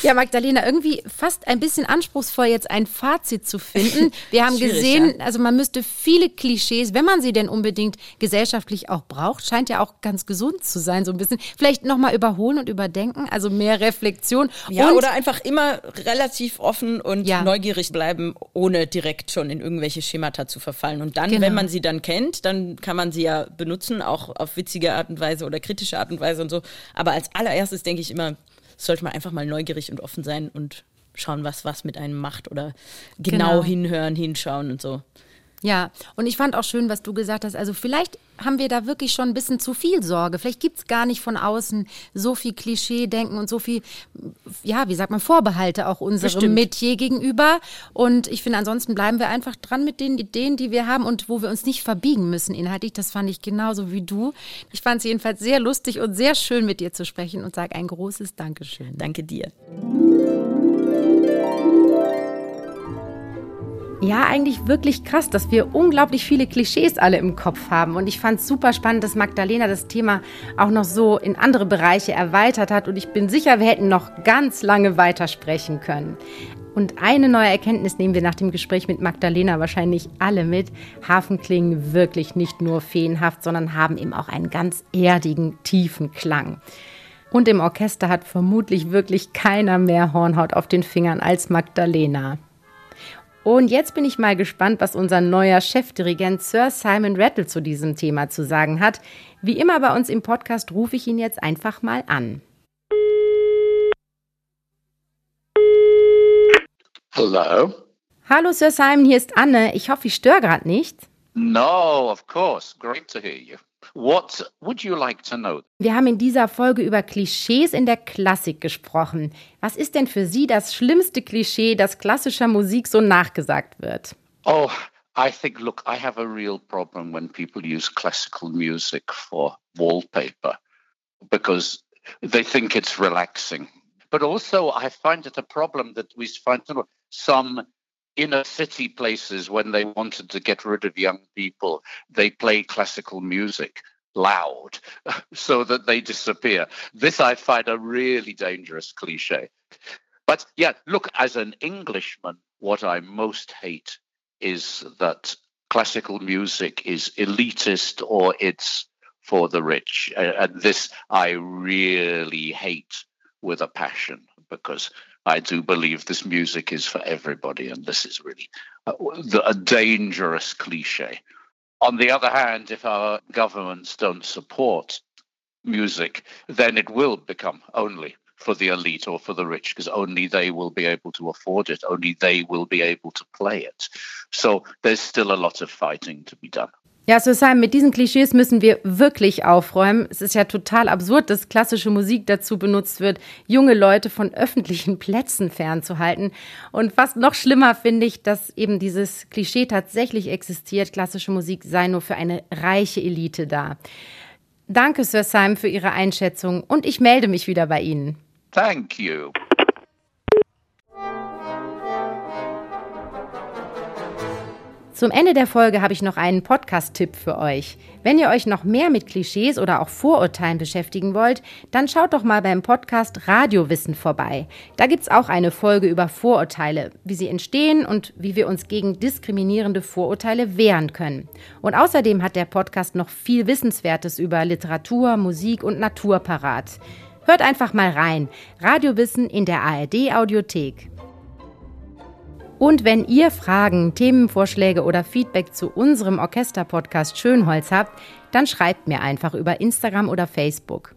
Ja, Magdalena, irgendwie fast ein bisschen anspruchsvoll, jetzt ein Fazit zu finden. Wir haben gesehen, ja. also man müsste viele Klischees, wenn man sie denn unbedingt gesellschaftlich auch braucht, scheint ja auch ganz gesund zu sein, so ein bisschen. Vielleicht nochmal überholen und überdenken, also mehr Reflexion. Ja, und oder einfach immer relativ offen und ja. neugierig bleiben, ohne direkt schon in irgendwelche Schemata zu verfallen. Und dann, genau. wenn man sie dann kennt, dann kann man sie ja benutzen, auch auf witzige Art und Weise oder kritische Art und Weise und so. Aber als allererstes denke ich immer, sollte man einfach mal neugierig und offen sein und schauen, was was mit einem macht oder genau, genau. hinhören, hinschauen und so. Ja, und ich fand auch schön, was du gesagt hast. Also vielleicht haben wir da wirklich schon ein bisschen zu viel Sorge. Vielleicht gibt es gar nicht von außen so viel Klischee-Denken und so viel, ja, wie sagt man, Vorbehalte auch unserem Bestimmt. Metier gegenüber. Und ich finde, ansonsten bleiben wir einfach dran mit den Ideen, die wir haben und wo wir uns nicht verbiegen müssen inhaltlich. Das fand ich genauso wie du. Ich fand es jedenfalls sehr lustig und sehr schön, mit dir zu sprechen und sage ein großes Dankeschön. Danke dir. Ja, eigentlich wirklich krass, dass wir unglaublich viele Klischees alle im Kopf haben. Und ich fand es super spannend, dass Magdalena das Thema auch noch so in andere Bereiche erweitert hat. Und ich bin sicher, wir hätten noch ganz lange weitersprechen können. Und eine neue Erkenntnis nehmen wir nach dem Gespräch mit Magdalena wahrscheinlich alle mit. Hafen klingen wirklich nicht nur feenhaft, sondern haben eben auch einen ganz erdigen, tiefen Klang. Und im Orchester hat vermutlich wirklich keiner mehr Hornhaut auf den Fingern als Magdalena. Und jetzt bin ich mal gespannt, was unser neuer Chefdirigent Sir Simon Rattle zu diesem Thema zu sagen hat. Wie immer bei uns im Podcast rufe ich ihn jetzt einfach mal an. Hallo. Hallo Sir Simon, hier ist Anne. Ich hoffe, ich störe gerade nicht. No, of course. Great to hear you. What would you like to know? Wir haben in dieser Folge über Klischees in der Klassik gesprochen. Was ist denn für Sie das schlimmste Klischee, das klassischer Musik so nachgesagt wird? Oh, I think, look, I have a real problem when people use classical music for wallpaper because they think it's relaxing. But also, I find it a problem that we find some inner city places when they wanted to get rid of young people, they play classical music loud [LAUGHS] so that they disappear. This I find a really dangerous cliche. But yeah, look, as an Englishman, what I most hate is that classical music is elitist or it's for the rich. And this I really hate with a passion because I do believe this music is for everybody, and this is really a, a dangerous cliche. On the other hand, if our governments don't support music, then it will become only for the elite or for the rich because only they will be able to afford it, only they will be able to play it. So there's still a lot of fighting to be done. Ja, Sir Simon, mit diesen Klischees müssen wir wirklich aufräumen. Es ist ja total absurd, dass klassische Musik dazu benutzt wird, junge Leute von öffentlichen [LAUGHS] Plätzen fernzuhalten. Und fast noch schlimmer finde ich, dass eben dieses Klischee tatsächlich existiert, klassische Musik sei nur für eine reiche Elite da. Danke, Sir Simon, für Ihre Einschätzung und ich melde mich wieder bei Ihnen. Thank you. Zum Ende der Folge habe ich noch einen Podcast-Tipp für euch. Wenn ihr euch noch mehr mit Klischees oder auch Vorurteilen beschäftigen wollt, dann schaut doch mal beim Podcast Radiowissen vorbei. Da gibt es auch eine Folge über Vorurteile, wie sie entstehen und wie wir uns gegen diskriminierende Vorurteile wehren können. Und außerdem hat der Podcast noch viel Wissenswertes über Literatur, Musik und Natur parat. Hört einfach mal rein. Radiowissen in der ARD Audiothek. Und wenn ihr Fragen, Themenvorschläge oder Feedback zu unserem Orchester-Podcast Schönholz habt, dann schreibt mir einfach über Instagram oder Facebook.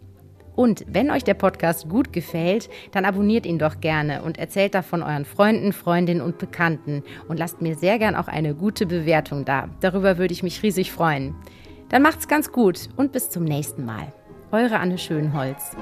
Und wenn euch der Podcast gut gefällt, dann abonniert ihn doch gerne und erzählt davon euren Freunden, Freundinnen und Bekannten und lasst mir sehr gern auch eine gute Bewertung da. Darüber würde ich mich riesig freuen. Dann macht's ganz gut und bis zum nächsten Mal. Eure Anne Schönholz.